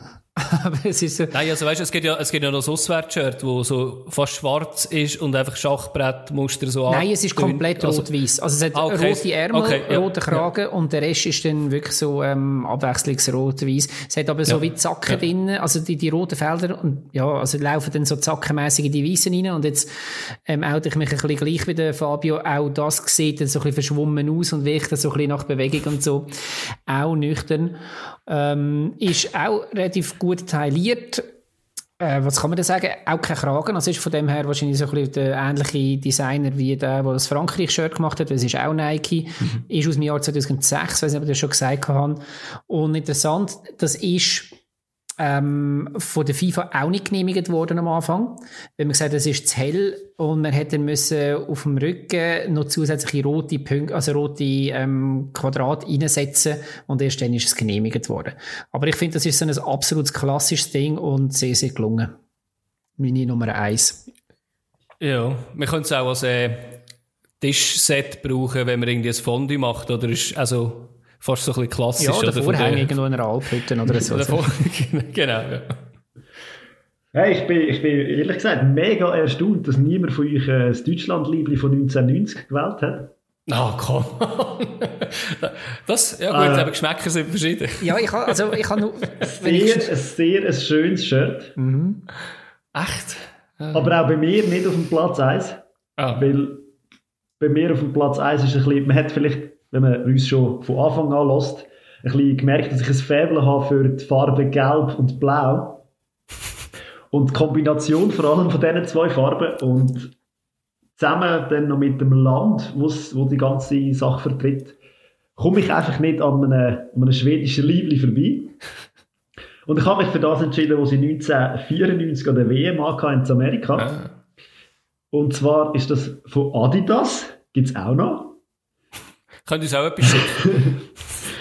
Aber es ist so. Nein, also weißt du, es gibt ja, es gibt ja noch das Auswärtsshirt, wo so fast schwarz ist und einfach Schachbrettmuster so Nein, es ist komplett also, rot-weiß. Also es hat ah, okay. rote Ärmel, okay, ja, roten Kragen ja. und der Rest ist dann wirklich so, ähm, abwechslungsrot-weiß. Es hat aber so ja, wie Zacken ja. drin, also die, die roten Felder und ja, also laufen dann so zackenmässig in die Weißen rein und jetzt, ähm, auch ich mich ein bisschen gleich wie der Fabio, auch das sieht dann so ein bisschen verschwommen aus und wirkt dann so ein bisschen nach Bewegung und so. Auch nüchtern. Ähm, ist auch relativ gut tailliert. Äh, was kann man da sagen? Auch kein Kragen. Also ist von dem her wahrscheinlich so ein bisschen der ähnliche Designer wie der, der das Frankreich-Shirt gemacht hat. Das ist auch Nike. Mhm. Ist aus dem Jahr 2006, weiß nicht, ob ich das schon gesagt habe. Und interessant, das ist ähm, von der FIFA auch nicht genehmigt worden am Anfang. Wenn man gesagt, es ist zu hell und man hätte müssen auf dem Rücken noch zusätzliche rote Punkte, also rote ähm, Quadrate reinsetzen und erst dann ist es genehmigt worden. Aber ich finde, das ist so ein absolut klassisches Ding und sehr, sehr gelungen. Meine Nummer eins. Ja, wir können es auch als äh, Tischset brauchen, wenn man irgendwie ein Fondue macht, oder ist also fast so ein bisschen klassisch. Ja, oder Vorhänge irgendwo in einer Alphütte oder [LAUGHS] so. [LAUGHS] genau, ja. Hey, ich, bin, ich bin ehrlich gesagt mega erstaunt, dass niemand von euch äh, das Deutschland-Liebli von 1990 gewählt hat. Ah, oh, komm. [LAUGHS] das, ja gut, äh, aber Geschmäcker sind verschieden. Ja, ich habe also, ich habe nur... Sehr, ich... ein sehr ein schönes Shirt. Mhm. Echt? Aber auch bei mir nicht auf dem Platz 1. Ah. Weil bei mir auf dem Platz 1 ist ein bisschen, man hat vielleicht wenn man uns schon von Anfang an lässt, ein bisschen gemerkt, dass ich ein Faible habe für die Farben Gelb und Blau. Und die Kombination vor allem von diesen zwei Farben und zusammen dann noch mit dem Land, wo die ganze Sache vertritt, komme ich einfach nicht an einem, an einem schwedischen Liebli vorbei. Und ich habe mich für das entschieden, wo sie 1994 an der WM in Amerika. Ah. Und zwar ist das von Adidas, gibt es auch noch. Könnt ihr uns auch etwas schicken?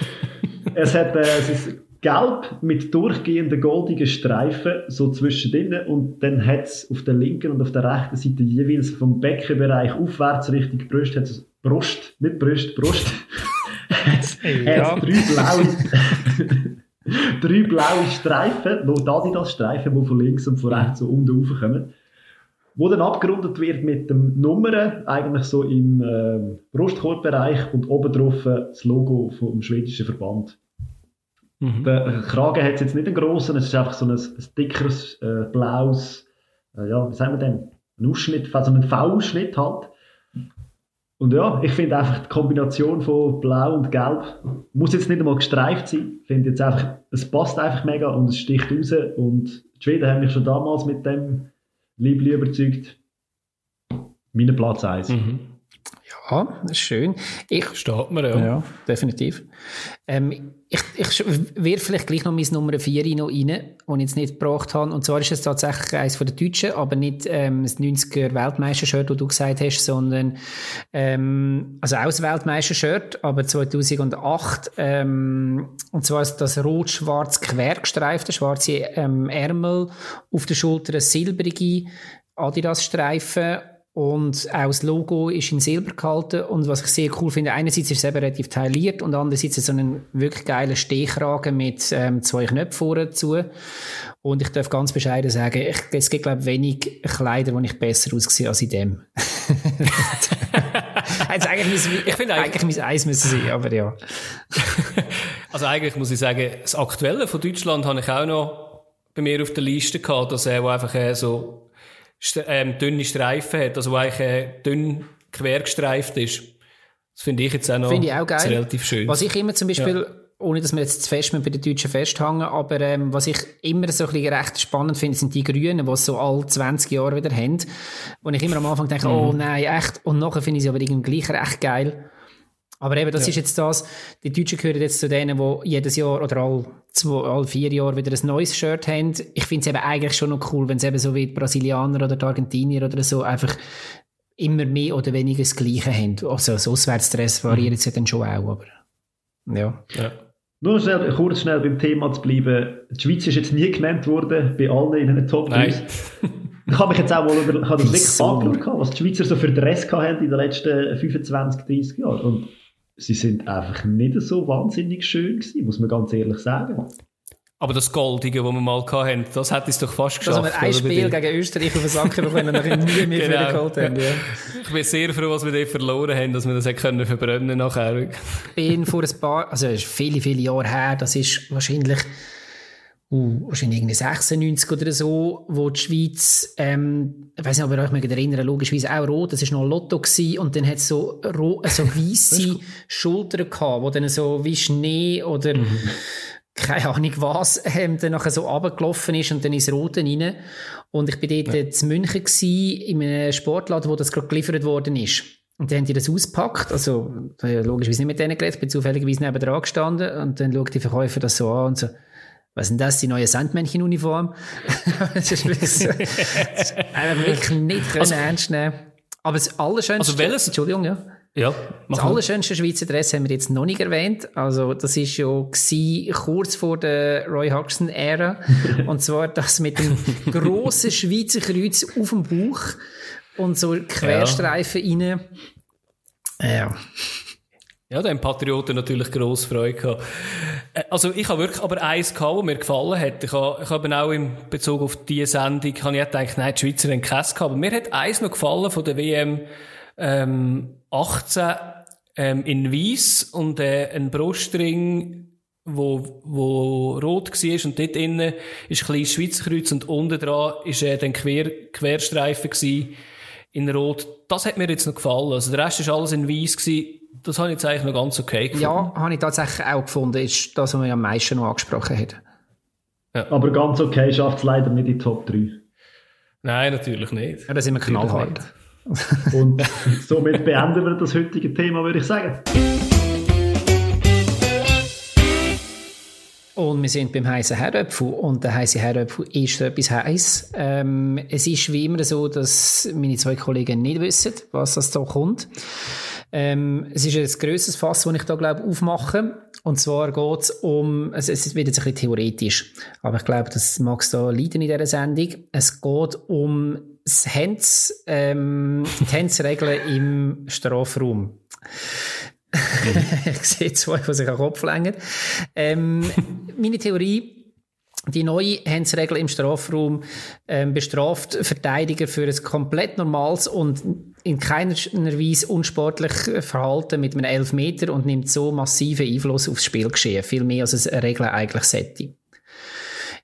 [LAUGHS] es, hat, äh, es ist gelb mit durchgehenden goldigen Streifen so zwischendrin und dann hat es auf der linken und auf der rechten Seite jeweils vom Beckenbereich aufwärts Richtung Brust, hat es Brust, nicht Brust, Brust, [LAUGHS] hat ja. drei blaue, [LAUGHS] drei blaue Streifen, noch Adidas Streifen, die von links und von rechts so unten raufkommen wo dann abgerundet wird mit dem Nummern, eigentlich so im äh, Brustkorbbereich und oben drauf das Logo vom schwedischen Verband. Mhm. Der Kragen hat jetzt nicht einen grossen, es ist einfach so ein, ein dickeres, äh, blaues, äh, ja, wie sagen wir denn, ein Ausschnitt, also ein V-Ausschnitt halt. Und ja, ich finde einfach die Kombination von Blau und Gelb muss jetzt nicht einmal gestreift sein. Ich finde jetzt einfach, es passt einfach mega und es sticht raus. Und die Schweden haben mich schon damals mit dem Liebli überzeugt. Mein Platz 1. Mhm. Ja, das ist schön. Ich, Steht mir, ja. Ja, definitiv. Ähm, ich, ich werde vielleicht gleich noch meine Nummer 4 noch rein, die ich jetzt nicht gebracht habe. Und zwar ist es tatsächlich eines von den Deutschen, aber nicht ähm, das 90er Weltmeistershirt, das du gesagt hast, sondern ähm, also auch das Weltmeistershirt, aber 2008. Ähm, und zwar ist das rot-schwarz quergestreifte, schwarze ähm, Ärmel, auf der Schulter eine silbrige Adidas-Streifen und auch das Logo ist in Silber gehalten. Und was ich sehr cool finde, einerseits ist es eben relativ tailliert und andererseits ist es so ein wirklich geiler Stehkragen mit ähm, zwei Knöpfen vorne dazu. Und ich darf ganz bescheiden sagen, ich, es gibt, glaube ich, wenig Kleider, die ich besser aussehe als in dem. [LAUGHS] also eigentlich muss, ich finde eigentlich, eigentlich Eis müssen sein, aber ja. [LAUGHS] also eigentlich muss ich sagen, das Aktuelle von Deutschland habe ich auch noch bei mir auf der Liste gehabt, dass er einfach äh, so ähm, dünne Streifen hat, also eigentlich äh, dünn quer gestreift ist. Das finde ich jetzt auch noch ich auch geil. relativ schön. Was ich immer zum Beispiel, ja. ohne dass wir jetzt zu fest bei den Deutschen festhängen, aber ähm, was ich immer so ein bisschen recht spannend finde, sind die Grünen, die es so alle 20 Jahre wieder haben. Wo ich immer am Anfang denke, mhm. oh nein, echt. Und nachher finde ich sie aber irgendwie gleich recht geil. Aber eben, das ja. ist jetzt das, die Deutschen gehören jetzt zu denen, die jedes Jahr oder all, zwei, all vier Jahre wieder ein neues Shirt haben. Ich finde es eben eigentlich schon noch cool, wenn es eben so wie die Brasilianer oder die Argentinier oder so einfach immer mehr oder weniger das Gleiche haben. Also das Auswärtsstress variiert mhm. ja dann schon auch, aber ja. ja. Nur schnell, kurz schnell beim Thema zu bleiben. Die Schweiz ist jetzt nie genannt worden, bei allen in den Top 3. Ich habe mich jetzt auch mal über, ich habe das wirklich so. angeschaut, was die Schweizer so für Dress haben in den letzten 25, 30 Jahren. Und sie sind einfach nicht so wahnsinnig schön gewesen, muss man ganz ehrlich sagen. Aber das Goldige, das wir mal hatten, das hat es doch fast geschafft. Dass wir ein Spiel gegen Österreich auf den Sack bekommen und nachher nie mehr [LAUGHS] genau. geholt haben. Ja. Ich bin sehr froh, dass wir den verloren haben, dass wir das können verbrennen nachher. Ich bin vor ein paar, also es ist viele, viele Jahre her, das ist wahrscheinlich, uh, wahrscheinlich irgendwie 96 oder so, wo die Schweiz, ähm, ich weiß nicht, ob ihr euch mal erinnern, logischerweise auch rot, das war noch Lotto gewesen, und dann hat es so, so [LAUGHS] weisse Schultern gehabt, wo dann so wie Schnee oder, mhm keine Ahnung was, ähm, dann nachher so runtergelaufen ist und dann ins Rote rein. Und ich bin dort ja. in München gewesen, in einem Sportladen, wo das gerade geliefert worden ist. Und dann haben die das ausgepackt, also logischerweise nicht mit denen geredet, ich bin zufälligerweise neben dran gestanden und dann schaut die Verkäufer das so an und so, was ist denn das, die neue Sandmännchen-Uniform? [LAUGHS] das ist wirklich, nicht also, ernst nehmen. Aber das Allerschönste... Also welches? Entschuldigung, ja. Ja, das allerschönste Schweizer Dress haben wir jetzt noch nicht erwähnt. Also, das ist ja gewesen, kurz vor der Roy Hodgson-Ära. [LAUGHS] und zwar das mit dem grossen Schweizer Kreuz auf dem Bauch und so Querstreifen ja. rein. Ja. Ja, haben Patrioten natürlich grosse Freude gehabt. Äh, also, ich habe wirklich aber eins gehabt, das mir gefallen hat. Ich habe, ich habe auch in Bezug auf diese Sendung, habe ich gedacht, nein, die Schweizer haben keins gehabt. Aber mir hat eins noch gefallen von der WM, ähm, 18 ähm, in Weiss und äh, ein Brustring wo, wo rot war und dort innen ist ein kleines Schweizer Kreuz und unten dran ist äh, dann Quer, Querstreifen gewesen, in rot. Das hat mir jetzt noch gefallen. Also der Rest ist alles in weiß gewesen. Das habe ich jetzt eigentlich noch ganz okay gefunden. Ja, habe ich tatsächlich auch gefunden. Ist das, was man am meisten noch angesprochen hat. Ja. Aber ganz okay schafft es leider nicht in die Top 3. Nein, natürlich nicht. Ja, da sind wir knallhart. Und somit beenden wir das heutige Thema, würde ich sagen. Und wir sind beim heißen Herdöpfel und der heiße Herdöpfel ist etwas heiß. Ähm, es ist wie immer so, dass meine zwei Kollegen nicht wissen, was das da kommt. Ähm, es ist ein grösseres Fass, das ich da glaube aufmache. Und zwar geht es um, also es wird jetzt ein bisschen theoretisch, aber ich glaube, das mag es da leiden in dieser Sendung. Es geht um das Hands, ähm, die Handsregeln im Strafraum. [LAUGHS] ich sehe zwei, die sich an den Kopf längen. Ähm, meine Theorie, die neue Handsregel im Strafraum ähm, bestraft Verteidiger für ein komplett normales und in keiner Weise unsportliches Verhalten mit einem Elfmeter und nimmt so massiven Einfluss aufs Spielgeschehen. Viel mehr als es eine Regel eigentlich sollte.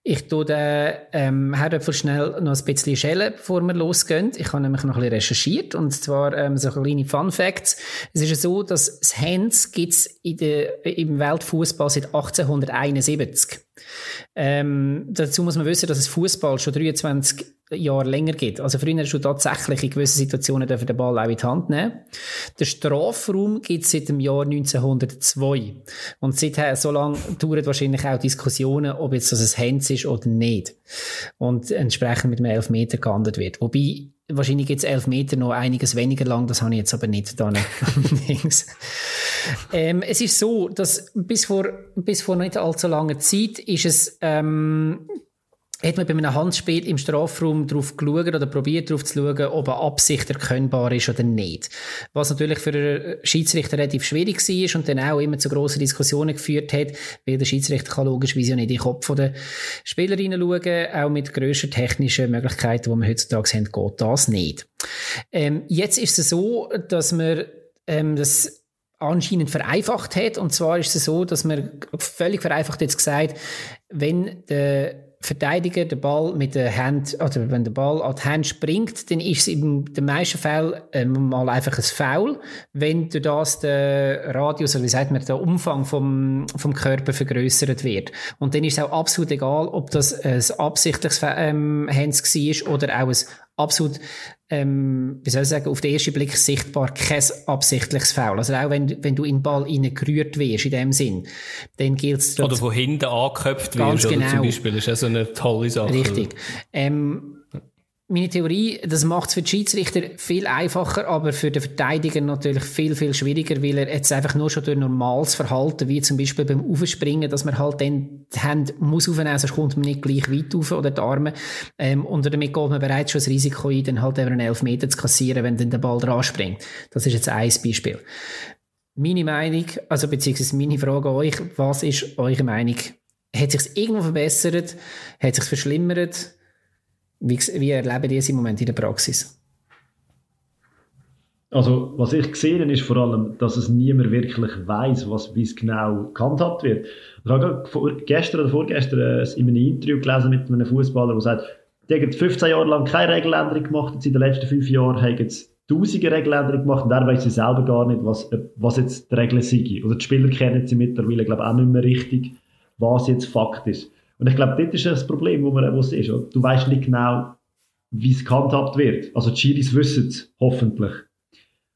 Ich tue den ähm, Herdöpfel schnell noch ein bisschen schälen, bevor wir losgehen. Ich habe nämlich noch ein bisschen recherchiert und zwar ähm, so kleine Fun Facts. Es ist ja so, dass das Hands gibt's in der, im Weltfußball seit 1871. Ähm, dazu muss man wissen, dass es Fußball schon 23 Jahre länger gibt. Also früher du tatsächlich in gewissen Situationen dürfen den Ball auch in die Hand nehmen. Der Strafraum gibt es seit dem Jahr 1902. Und seither, so lange dauern wahrscheinlich auch Diskussionen, ob jetzt das ein Hands ist oder nicht. Und entsprechend mit einem Elfmeter gehandelt wird. Wobei, wahrscheinlich es elf Meter noch einiges weniger lang, das habe ich jetzt aber nicht da [LAUGHS] ähm, Es ist so, dass bis vor, bis vor nicht allzu langer Zeit ist es ähm, hat man bei einem Handspiel im Strafraum darauf geschaut oder probiert darauf zu schauen, ob eine Absicht erkennbar ist oder nicht. Was natürlich für einen Schiedsrichter relativ schwierig war und dann auch immer zu grossen Diskussionen geführt hat, weil der Schiedsrichter kann logischerweise nicht in den Kopf der Spielerinnen schauen, auch mit grösser technischen Möglichkeiten, die wir heutzutage haben, geht das nicht. Ähm, jetzt ist es so, dass man ähm, das anscheinend vereinfacht hat. Und zwar ist es so, dass man völlig vereinfacht jetzt gesagt, wenn der Verteidiger den Ball mit der Hand, oder wenn der Ball an die Hand springt, dann ist es in den meisten Fällen ähm, mal einfach ein Foul, wenn durch das der Radius, oder wie sagt man, der Umfang vom, vom Körper vergrößert wird. Und dann ist es auch absolut egal, ob das ein absichtliches ähm, Hands war oder auch ein absolut, ähm, wie soll ich sagen, auf den ersten Blick sichtbar kein absichtliches Foul. Also auch wenn, wenn du in den Ball reingerührt wirst, in dem Sinn, dann gilt es... Oder von hinten angeköpft wirst, genau. oder zum Beispiel, das ist ja so eine tolle Sache. Richtig. Ähm, meine Theorie, das macht es für die Schiedsrichter viel einfacher, aber für den Verteidiger natürlich viel, viel schwieriger, weil er jetzt einfach nur schon durch normales Verhalten, wie zum Beispiel beim Aufspringen, dass man halt dann die Hände muss aufnehmen, sonst kommt man nicht gleich weit auf oder die Arme. Ähm, und damit geht man bereits schon das Risiko ein, dann halt einen Elfmeter zu kassieren, wenn dann der Ball dran springt. Das ist jetzt ein Beispiel. Meine Meinung, also beziehungsweise meine Frage an euch, was ist eure Meinung? Hat sich irgendwo verbessert? Hat sich verschlimmert? Wie, wie erleben die es im Moment in der Praxis? Also, was ich gesehen ist vor allem, dass es niemand wirklich weiß, was, wie es genau gehandhabt wird. Ich habe gestern oder vorgestern äh, in einem Interview gelesen mit einem Fußballer, der sagt, die haben 15 Jahre lang keine Regeländerung gemacht, jetzt in den letzten fünf Jahren haben sie tausende Regeländerungen gemacht und er weiß sie selber gar nicht, was, was jetzt die Regeln sind. Oder die Spieler kennen sie mittlerweile, glaube ich, auch nicht mehr richtig, was jetzt Fakt ist. Und ich glaube, dort ist das Problem, wo man es ist. Du weißt nicht genau, wie es gehandhabt wird. Also die Schiris wissen es, hoffentlich.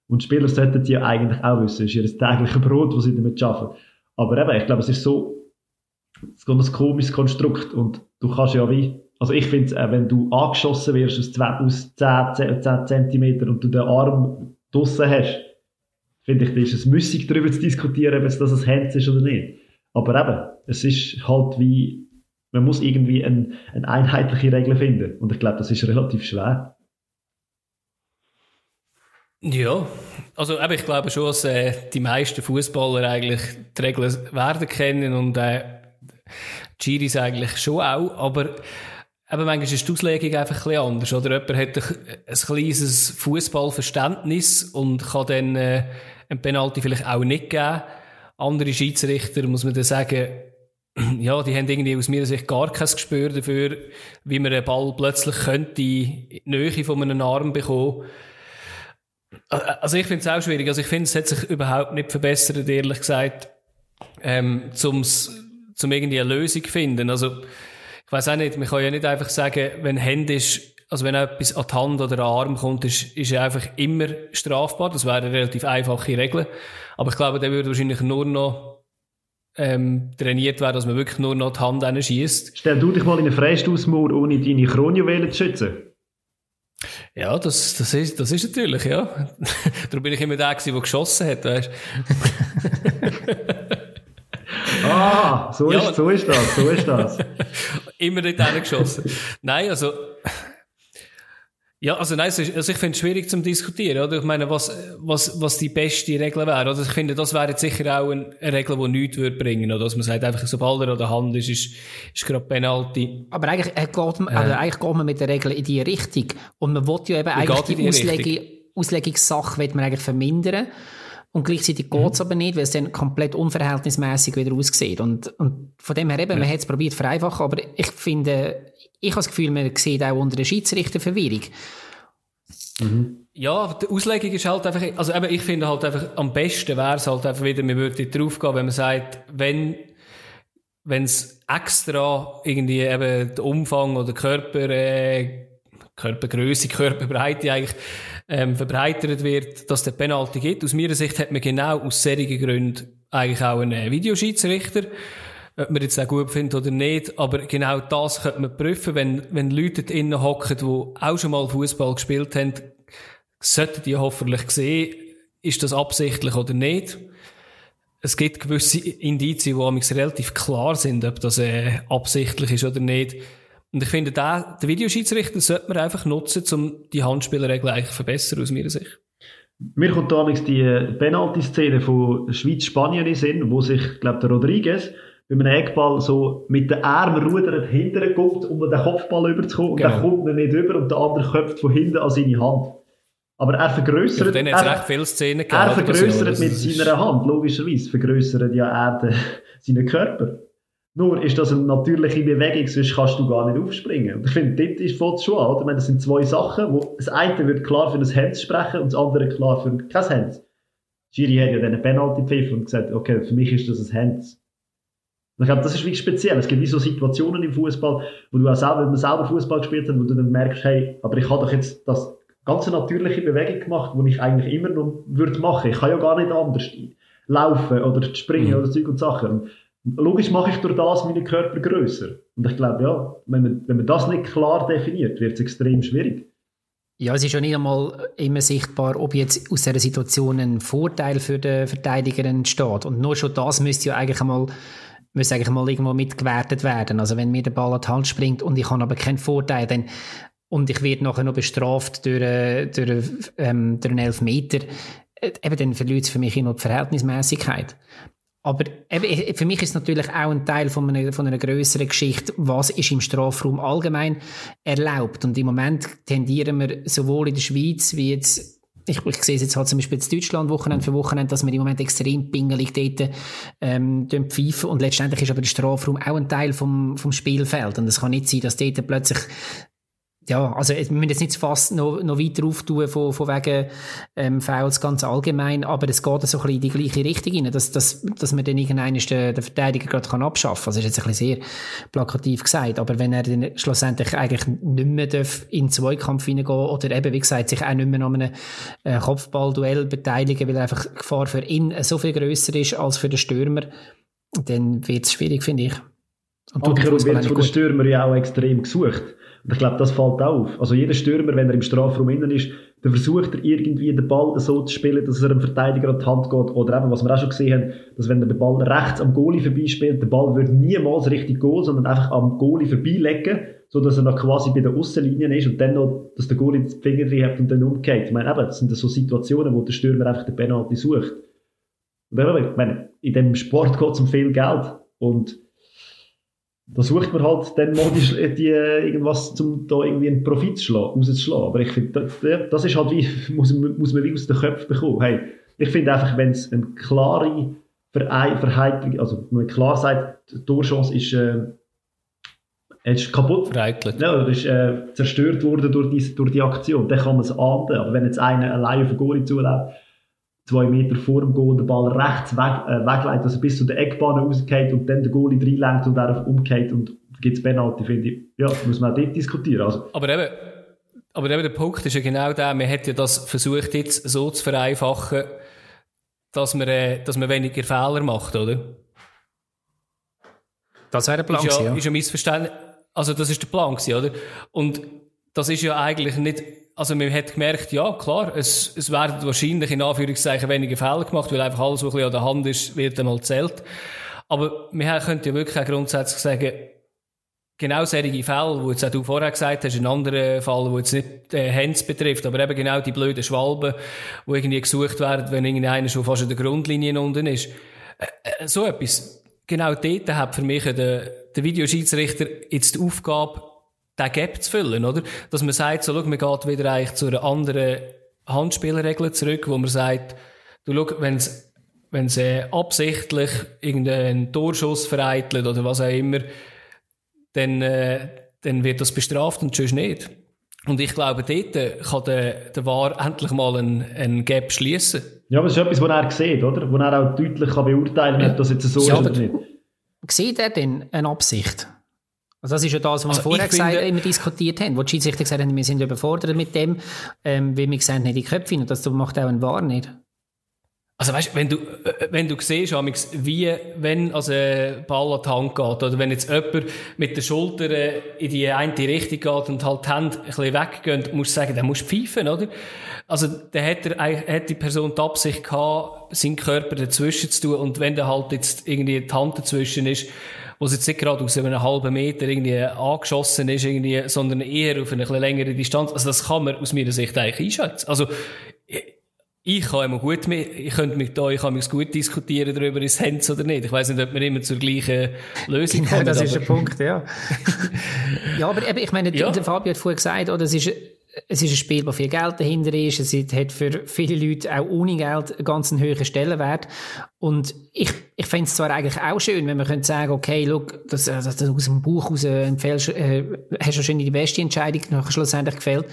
Und die Spieler sollten ja eigentlich auch wissen. Das ist ihr tägliches Brot, das sie damit arbeiten. Aber eben, ich glaube, es ist so es ist ein komisches Konstrukt. Und du kannst ja wie, also ich finde, äh, wenn du angeschossen wirst aus, aus 10, 10, 10 cm und du den Arm draussen hast, finde ich, da ist es müßig darüber zu diskutieren, ob es das ein Hands ist oder nicht. Aber eben, es ist halt wie man muss irgendwie ein, eine einheitliche Regel finden. Und ich glaube, das ist relativ schwer. Ja, also aber ich glaube schon, dass äh, die meisten Fußballer eigentlich die Regeln werden kennen und äh, Giris eigentlich schon auch, aber eben manchmal ist die Auslegung einfach ein bisschen anders, oder? Jemand hat ein, ein kleines Fußballverständnis und kann dann äh, ein Penalty vielleicht auch nicht geben. Andere Schiedsrichter, muss man dann sagen, [CLEARS THROAT] ja, die haben irgendwie aus meiner Sicht gar kein Gespür dafür, wie man einen Ball plötzlich könnte in die Nähe von einem Arm bekommen. Also ich finde es auch schwierig. Also ich finde, es hat sich überhaupt nicht verbessert, ehrlich gesagt, ähm, zum, zum irgendwie eine Lösung finden. Also ich weiß auch nicht, man kann ja nicht einfach sagen, wenn händisch, also wenn etwas an die Hand oder an den Arm kommt, ist, ist einfach immer strafbar. Das wäre eine relativ einfache Regel. Aber ich glaube, der würde wahrscheinlich nur noch ähm, trainiert werden, dass man wirklich nur noch die Hand schießt. Stell du dich mal in eine Freistoßmauer, ohne deine Kronjuwelen zu schützen. Ja, das, das, ist, das ist natürlich, ja. [LAUGHS] Darum bin ich immer der, der geschossen hat, weißt [LAUGHS] Ah, so, ja. ist, so ist das, so ist das. [LAUGHS] immer nicht geschossen. Nein, also, ja, also nein, also ich finde es schwierig zum diskutieren, oder? Ich meine, was, was, was die beste Regel wäre, oder? Ich finde, das wäre jetzt sicher auch eine, Regel, die nichts würde bringen, oder? Dass man sagt, einfach, sobald er an der Hand ist, ist, ist gerade Penalty. Aber eigentlich, äh, geht man, also eigentlich geht man mit der Regel in die Richtung. Und man will ja eben eigentlich die, die Auslegung, Auslegungssache will man eigentlich vermindern. Und gleichzeitig geht es mhm. aber nicht, weil es dann komplett unverhältnismäßig wieder aussieht. Und, und von dem her eben, ja. man hat es probiert vereinfachen, aber ich finde, ich habe das Gefühl, man sieht auch unter der Schiedsrichter Verwirrung. Mhm. Ja, die Auslegung ist halt einfach, also eben, ich finde halt einfach, am besten wäre es halt einfach wieder, man würde drauf gehen, wenn man sagt, wenn, wenn es extra irgendwie eben der Umfang oder Körper, äh, Körpergröße, [LAUGHS] Körperbreite eigentlich, ähm, verbreitert wird, dass der Penalty gibt. Aus meiner Sicht hat man genau aus solchen Gründen eigentlich auch einen Videoschiedsrichter ob man jetzt auch gut findet oder nicht. Aber genau das könnte man prüfen, wenn, wenn Leute drinnen hocken, die auch schon mal Fußball gespielt haben, sollten die hoffentlich sehen, ist das absichtlich oder nicht. Es gibt gewisse Indizien, die relativ klar sind, ob das äh, absichtlich ist oder nicht. Und ich finde, den, den Videoschiedsrichter sollte man einfach nutzen, um die Handspielregel eigentlich verbessern, aus meiner Sicht. Mir kommt damals die Penalty-Szene von Schweiz-Spanien in Sinn, wo sich, glaube der Rodriguez bei einem Eckball so mit den Armen rudern hinterher kommt, um den Kopfball überzukommen. Und genau. dann kommt er nicht über und der andere köpft von hinten an seine Hand. Aber er vergrößert, ja, er, recht viele Szenen er vergrößert mit seiner Hand, logischerweise, vergrößert ja er den, seinen Körper. Nur ist das eine natürliche Bewegung, sonst kannst du gar nicht aufspringen. Und ich finde, dort ist es schon an. Oder? Das sind zwei Sachen, wo das eine wird klar für ein Hands sprechen und das andere klar für kein Hands. Schiri hat ja dann Penalty pfiff und gesagt, okay, für mich ist das ein Hands. Und ich glaube, das ist wirklich speziell. Es gibt wie so Situationen im Fußball, wo du auch selber, wenn man selber Fußball gespielt hat, wo du dann merkst, hey, aber ich habe doch jetzt das ganz natürliche Bewegung gemacht, die ich eigentlich immer noch würde machen. Ich kann ja gar nicht anders laufen oder springen mhm. oder Zeug und Sachen. Logisch mache ich durch das meinen Körper größer. Und ich glaube, ja, wenn man, wenn man das nicht klar definiert, wird es extrem schwierig. Ja, es ist ja nicht einmal immer sichtbar, ob jetzt aus dieser Situation ein Vorteil für den Verteidiger entsteht. Und nur schon das müsste ja eigentlich einmal, müsste eigentlich mal irgendwo mitgewertet werden. Also wenn mir der Ball an die Hand springt und ich habe aber keinen Vorteil, dann und ich werde nachher noch bestraft durch, durch, ähm, durch einen Elfmeter, äh, eben dann verliert es für mich immer die Verhältnismäßigkeit. Aber eben, für mich ist es natürlich auch ein Teil von einer, von einer größeren Geschichte, was ist im Strafraum allgemein erlaubt. Und im Moment tendieren wir sowohl in der Schweiz wie jetzt ich, ich sehe es jetzt halt zum Beispiel in Deutschland Wochenende für Wochenende, dass wir im Moment extrem pingelig dort ähm, pfeifen und letztendlich ist aber der Strafraum auch ein Teil vom, vom Spielfeld und es kann nicht sein, dass dort plötzlich ja, also wir müssen jetzt nicht fast noch, noch weiter auftun von, von wegen ähm, Fouls ganz allgemein, aber es geht so ein bisschen in die gleiche Richtung rein, dass, dass, dass man dann irgendeinen den, den Verteidiger gerade kann abschaffen kann. Also das ist jetzt ein bisschen sehr plakativ gesagt, aber wenn er dann schlussendlich eigentlich nicht mehr darf in den Zweikampf hineingehen oder eben, wie gesagt, sich auch nicht mehr an einem äh, Kopfballduell beteiligen, weil einfach die Gefahr für ihn so viel grösser ist als für den Stürmer, dann wird es schwierig, finde ich. Und Umgekehrt wird von den Stürmer ja auch extrem gesucht. Und ich glaube, das fällt auf. Also jeder Stürmer, wenn er im Strafraum innen ist, dann versucht er irgendwie den Ball so zu spielen, dass er einem Verteidiger an die Hand geht. Oder eben, was wir auch schon gesehen haben, dass wenn er den Ball rechts am Goalie vorbeispielt, der Ball wird niemals richtig gehen, sondern einfach am Goalie vorbeilegen, so dass er noch quasi bei der Aussenlinie ist und dann noch, dass der Goalie die Finger drin hat und dann umgeht. Ich meine, eben, das sind so Situationen, wo der Stürmer einfach den Penalty sucht. Und ich meine, in dem Sport geht es um viel Geld. Und da sucht man halt dann mal die, die, irgendwas, um da irgendwie einen Profit zu schlagen, rauszuschlagen. Aber ich finde, das, das ist halt wie, [LAUGHS] muss, muss man wie aus den Köpfen bekommen. Hey, ich finde einfach, wenn es eine klare Verheiterung, also wenn man klar sagt, die Torchance ist, äh, ist kaputt. Vereitelt. Ja, oder ist äh, zerstört worden durch die, durch die Aktion. Dann kann man es ahnden. Aber wenn jetzt einer allein auf den Goalie zuläuft, zwei Meter vor dem Goal den Ball rechts weg, äh, wegleitet, also bis zu der Eckbahn rausgeht und dann der Goalie reinlenkt und darauf umgeht und gibt es Penalty, finde ich. Ja, muss man auch dort diskutieren. Also. Aber eben, aber eben der Punkt ist ja genau der, man hat ja das versucht jetzt so zu vereinfachen, dass man, äh, dass man weniger Fehler macht, oder? Das wäre der Plan, ist ja. Ist ein Missverständnis. Also das ist der Plan, oder? Und das ist ja eigentlich nicht also man hat gemerkt, ja klar, es, es werden wahrscheinlich in Anführungszeichen weniger Fälle gemacht, weil einfach alles, was ein bisschen an der Hand ist, wird einmal zählt. Aber wir können ja wirklich auch grundsätzlich sagen, genau solche Fälle, wo jetzt auch du vorher gesagt hast, ein anderer Fall, wo jetzt nicht äh, Hens betrifft, aber eben genau die blöden Schwalben, wo irgendwie gesucht werden, wenn irgendeiner schon fast an der Grundlinie unten ist. Äh, äh, so etwas. Genau dort hat für mich der, der Videoschiedsrichter jetzt die Aufgabe, den Gap zu füllen, oder? Dass man sagt, so, schau, man geht wieder eigentlich zu einer anderen Handspielregel zurück, wo man sagt, du schau, wenn's, wenn's äh, absichtlich irgendeinen Torschuss vereitelt oder was auch immer, dann, äh, dann wird das bestraft und sonst nicht. Und ich glaube, dort kann der, der War endlich mal einen, einen Gap schließen. Ja, aber das ist etwas, was er sieht, oder? Wo er auch deutlich kann beurteilen kann, ob das jetzt so ja, ist oder nicht. Sieht er denn eine Absicht? Also das ist ja das, was also wir vorher gesagt, finde, immer diskutiert haben, wo die Schiedsrichter gesagt haben, wir sind überfordert mit dem, ähm, weil wir sehen nicht die Köpfe und das macht auch ein Wahr nicht. Also weißt, wenn du, äh, wenn du siehst, wie, wenn also ein Ball an die Hand geht, oder wenn jetzt jemand mit der Schulter äh, in die eine Richtung geht und halt die Hände ein bisschen weggehen, musst du sagen, dann musst du pfeifen, oder? Also, dann hat er, hat die Person die Absicht gehabt, seinen Körper dazwischen zu tun, und wenn da halt jetzt irgendwie die Hand dazwischen ist, wo es jetzt nicht gerade aus einem halben Meter irgendwie angeschossen ist, irgendwie, sondern eher auf eine etwas längere Distanz. Also das kann man aus meiner Sicht eigentlich einschätzen. Also, ich kann immer gut mit, ich könnte mit da, ich kann mich gut diskutieren darüber, ist es oder nicht. Ich weiß nicht, ob wir immer zur gleichen Lösung genau, kommen. das ist der Punkt, ja. [LAUGHS] ja, aber eben, ich meine, ja. der Fabio hat vorhin gesagt, oder es ist, es ist ein Spiel, wo viel Geld dahinter ist. Es hat für viele Leute auch ohne Geld einen ganz hohen Stellenwert. Und ich, ich fände es zwar eigentlich auch schön, wenn man könnte sagen, okay, look, das, das, das aus dem Buch raus empfehlst, äh, hast du wahrscheinlich die beste Entscheidung nachher schlussendlich gefällt.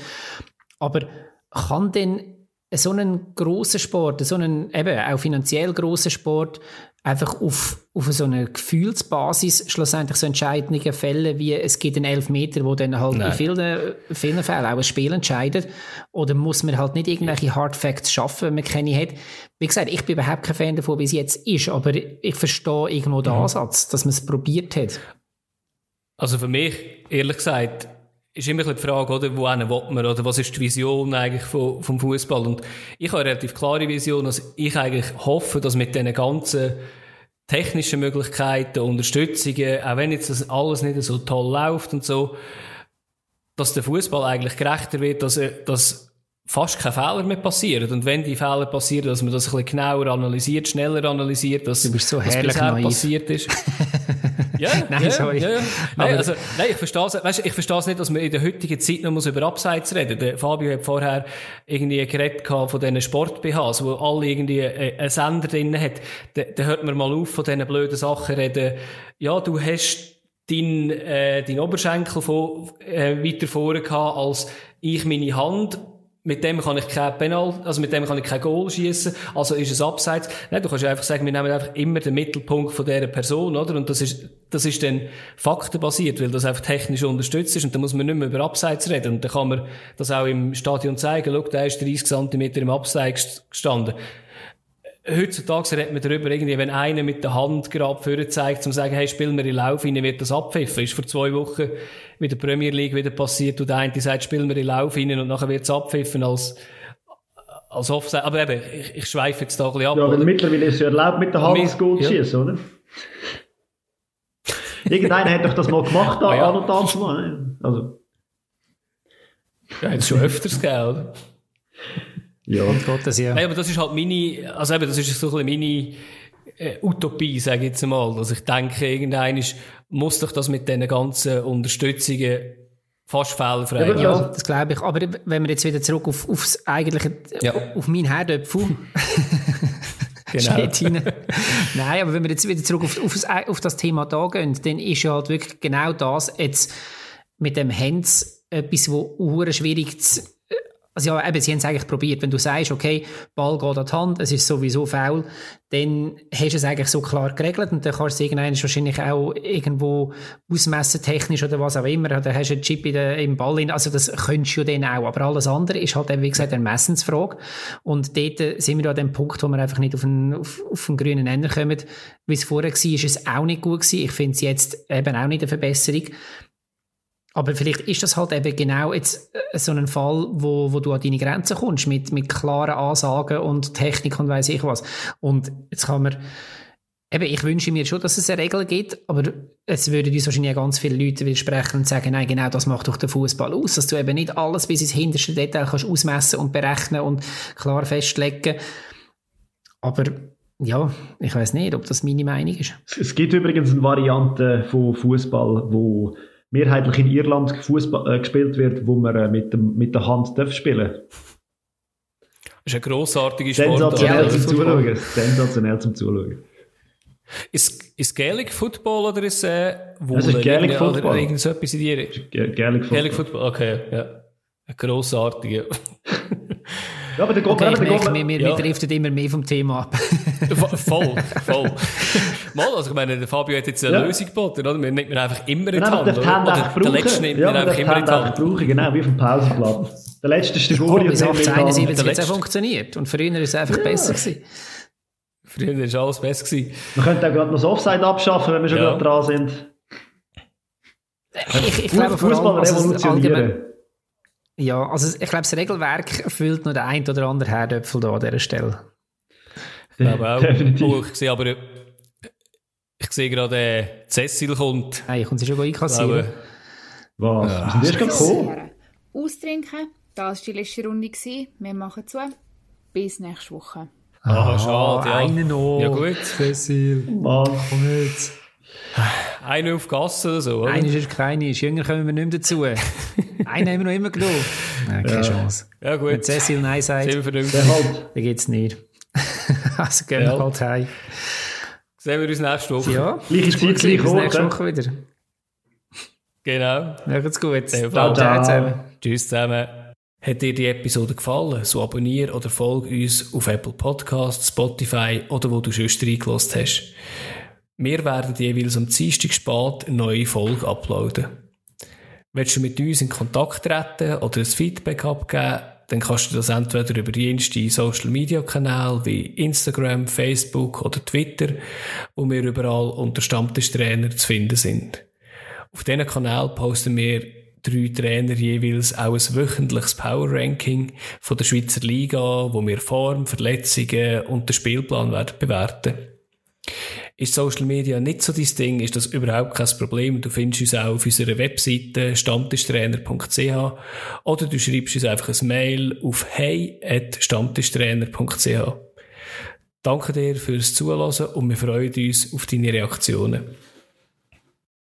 Aber kann denn so einen grossen Sport, so einen eben auch finanziell grossen Sport, einfach auf, auf so einer Gefühlsbasis schlussendlich so entscheidende Fälle wie es gibt einen Elfmeter, wo dann halt Nein. in vielen, vielen Fällen auch ein Spiel entscheidet. Oder muss man halt nicht irgendwelche Hard Facts schaffen, wenn man keine hat. Wie gesagt, ich bin überhaupt kein Fan davon, wie es jetzt ist, aber ich verstehe irgendwo den mhm. Ansatz, dass man es probiert hat. Also für mich, ehrlich gesagt, ist immer die Frage, oder, wo will man, oder was ist die Vision eigentlich vom, vom Fußball? Und ich habe eine relativ klare Vision, dass ich eigentlich hoffe, dass mit diesen ganzen technischen Möglichkeiten, Unterstützungen, auch wenn jetzt das alles nicht so toll läuft und so, dass der Fußball eigentlich gerechter wird, dass, dass fast keine Fehler mehr passieren. Und wenn die Fehler passieren, dass man das ein bisschen genauer analysiert, schneller analysiert, dass so was bisher naiv. passiert ist. [LAUGHS] ja, [LAUGHS] nein, ja, sorry. Ja, ja. Nein, also, nein, ich verstehe es, weißt, ich verstehe es nicht, dass man in der heutigen Zeit noch muss über Abseits reden. Der Fabio hat vorher irgendwie geredet von diesen Sport-BHs, wo alle irgendwie einen Sender drin hat. Da, da hört man mal auf von diesen blöden Sachen reden. Ja, du hast dein, äh, dein Oberschenkel von, äh, weiter vorne gehabt als ich meine Hand mit dem kann ich kein Penal, also mit dem kann ich kein Goal schießen, also ist es abseits. Nein, du kannst einfach sagen, wir nehmen einfach immer den Mittelpunkt von dieser Person, oder? Und das ist, das ist dann faktenbasiert, weil das einfach technisch unterstützt ist und da muss man nicht mehr über Abseits reden. Und dann kann man das auch im Stadion zeigen, schau, der ist 30 cm im Abseits gestanden heutzutage redet man darüber, irgendwie, wenn einer mit der Hand gerade vorne zeigt, zum sagen, hey, spielen wir in Lauf rein, wird das abpfiffen. Ist vor zwei Wochen mit der Premier League wieder passiert, und der eine sagt, spielen wir in Lauf rein, und nachher wird es abpfiffen als, als Offside. Aber eben, ich, ich schweife jetzt da ein bisschen ab. Ja, aber mittlerweile ist es ja erlaubt, mit der Hand ins Goal zu schießen, oder? Irgendeiner hat doch das mal gemacht, da, ah, ja. und dann mal. Also. Ja, hat es schon öfters gegeben, oder? Ja. Und Gottes, ja. Nein, aber das ist halt meine, also eben, das ist so ein bisschen meine äh, Utopie, sage ich jetzt mal. Also ich denke, irgendein muss doch das mit diesen ganzen Unterstützungen fast fehlerfrei. Ja, ja, das glaube ich. Aber wenn wir jetzt wieder zurück auf, aufs eigentliche, ja. auf meinen Herdöpfel [LAUGHS] genau. Nein, aber wenn wir jetzt wieder zurück auf, auf, das, auf das Thema da gehen, dann ist ja halt wirklich genau das jetzt mit dem Hands etwas, wo schwierig zu also ja, eben, sie haben es eigentlich probiert. Wenn du sagst, okay, Ball geht an die Hand, es ist sowieso faul, dann hast du es eigentlich so klar geregelt und dann kannst du es irgendwann wahrscheinlich auch irgendwo ausmessen, technisch oder was auch immer. Dann hast du einen Chip in der, im Ball in, also das könntest du dann auch. Aber alles andere ist halt eben, wie gesagt, eine Messensfrage. Und dort sind wir an dem Punkt, wo wir einfach nicht auf einen, auf, auf einen grünen Nenner kommen. Wie es vorher war, ist es auch nicht gut gewesen. Ich finde es jetzt eben auch nicht eine Verbesserung. Aber vielleicht ist das halt eben genau jetzt äh, so ein Fall, wo, wo du an deine Grenzen kommst, mit, mit klaren Ansagen und Technik und weiss ich was. Und jetzt kann man, eben, ich wünsche mir schon, dass es eine Regel gibt, aber es würden uns wahrscheinlich ganz viele Leute widersprechen und sagen, nein, genau das macht doch der Fußball aus, dass du eben nicht alles bis ins hinterste Detail kannst ausmessen und berechnen und klar festlegen. Aber ja, ich weiß nicht, ob das meine Meinung ist. Es gibt übrigens eine Variante von Fußball, wo mehrheitlich in Irland Fußball äh, gespielt wird, wo man äh, mit, dem, mit der Hand darf spielen Das ist eine grossartige Sportart. Sensationell zum Zuschauen. Sensationell zum Zuschauen. Ist, ist Gaelic Football oder ist äh, Wohle? Das ist Gaelic Football. Oder irgend so etwas in Richtung? Gaelic Football. Gaelic Football, okay, ja. Ein grossartiger. Ja, aber der okay, ich merke, wir, wir, ja. wir driften immer mehr vom Thema ab. voll, voll. [LAUGHS] Mal, also ich meine, der Fabio hat jetzt eine ja. Lösung geboten, oder? Wir nehmen einfach immer in die Hand, oder? oder der letzte nimmt ja, einfach immer in die Hand. brauchen, genau, wie auf dem Pausenplatz. Der letzte ist der Goalie. Bis 1871 hat es auch funktioniert. Und früher war es einfach ja. besser gewesen. Früher war alles besser gewesen. Man könnte auch gerade noch das Offside abschaffen, wenn wir schon ja. gerade dran sind. Ich, ich glaube, Fußball also revolutionieren. Ja, also ich glaube, das Regelwerk erfüllt noch der ein oder andere Herdöpfel da an dieser Stelle. Ich glaube auch. [LAUGHS] Oh, ich sehe aber, sehe gerade, äh, Cecil kommt. Nein, kommt sie schon einkassieren. Was? Ja. Ist das gekommen? Austrinken. Das war die letzte Runde. Wir machen zu. Bis nächste Woche. Ah, ah schade. Ja. Einen noch. Ja, gut. Cecil. Mann, komm jetzt. Eine auf Gasse oder so, oder? Eine ist keine, ist jünger kommen wir nicht mehr dazu. [LAUGHS] Einen haben wir noch immer genommen. Nein, keine ja. Chance. Ja, gut. Wenn Cecil Nein sagt, dann geht's nicht. [LAUGHS] also gehen wir halt heim. Sehen wir uns nächste Woche. Ja, gleiche Zeit, gleiche Woche. nächste Woche wieder. Genau. Macht's gut. Ciao, ciao zusammen. Tschüss zusammen. Hat dir die Episode gefallen, so abonniere oder folge uns auf Apple Podcasts, Spotify oder wo du sonst reingelassen hast. Wir werden jeweils am Dienstag spät eine neue Folge uploaden. Willst du mit uns in Kontakt treten oder ein Feedback abgeben, dann kannst du das entweder über jenste Social Media Kanäle wie Instagram, Facebook oder Twitter, wo wir überall unter Stammtischtrainer zu finden sind. Auf diesen Kanal posten wir drei Trainer jeweils auch ein wöchentliches Power Ranking von der Schweizer Liga, wo wir Form, Verletzungen und den Spielplan werden bewerten. Ist Social Media nicht so dein Ding, ist das überhaupt kein Problem. Du findest uns auch auf unserer Webseite stammtischtrainer.ch oder du schreibst uns einfach ein Mail auf hey.stammtischtrainer.ch. Danke dir fürs Zuhören und wir freuen uns auf deine Reaktionen.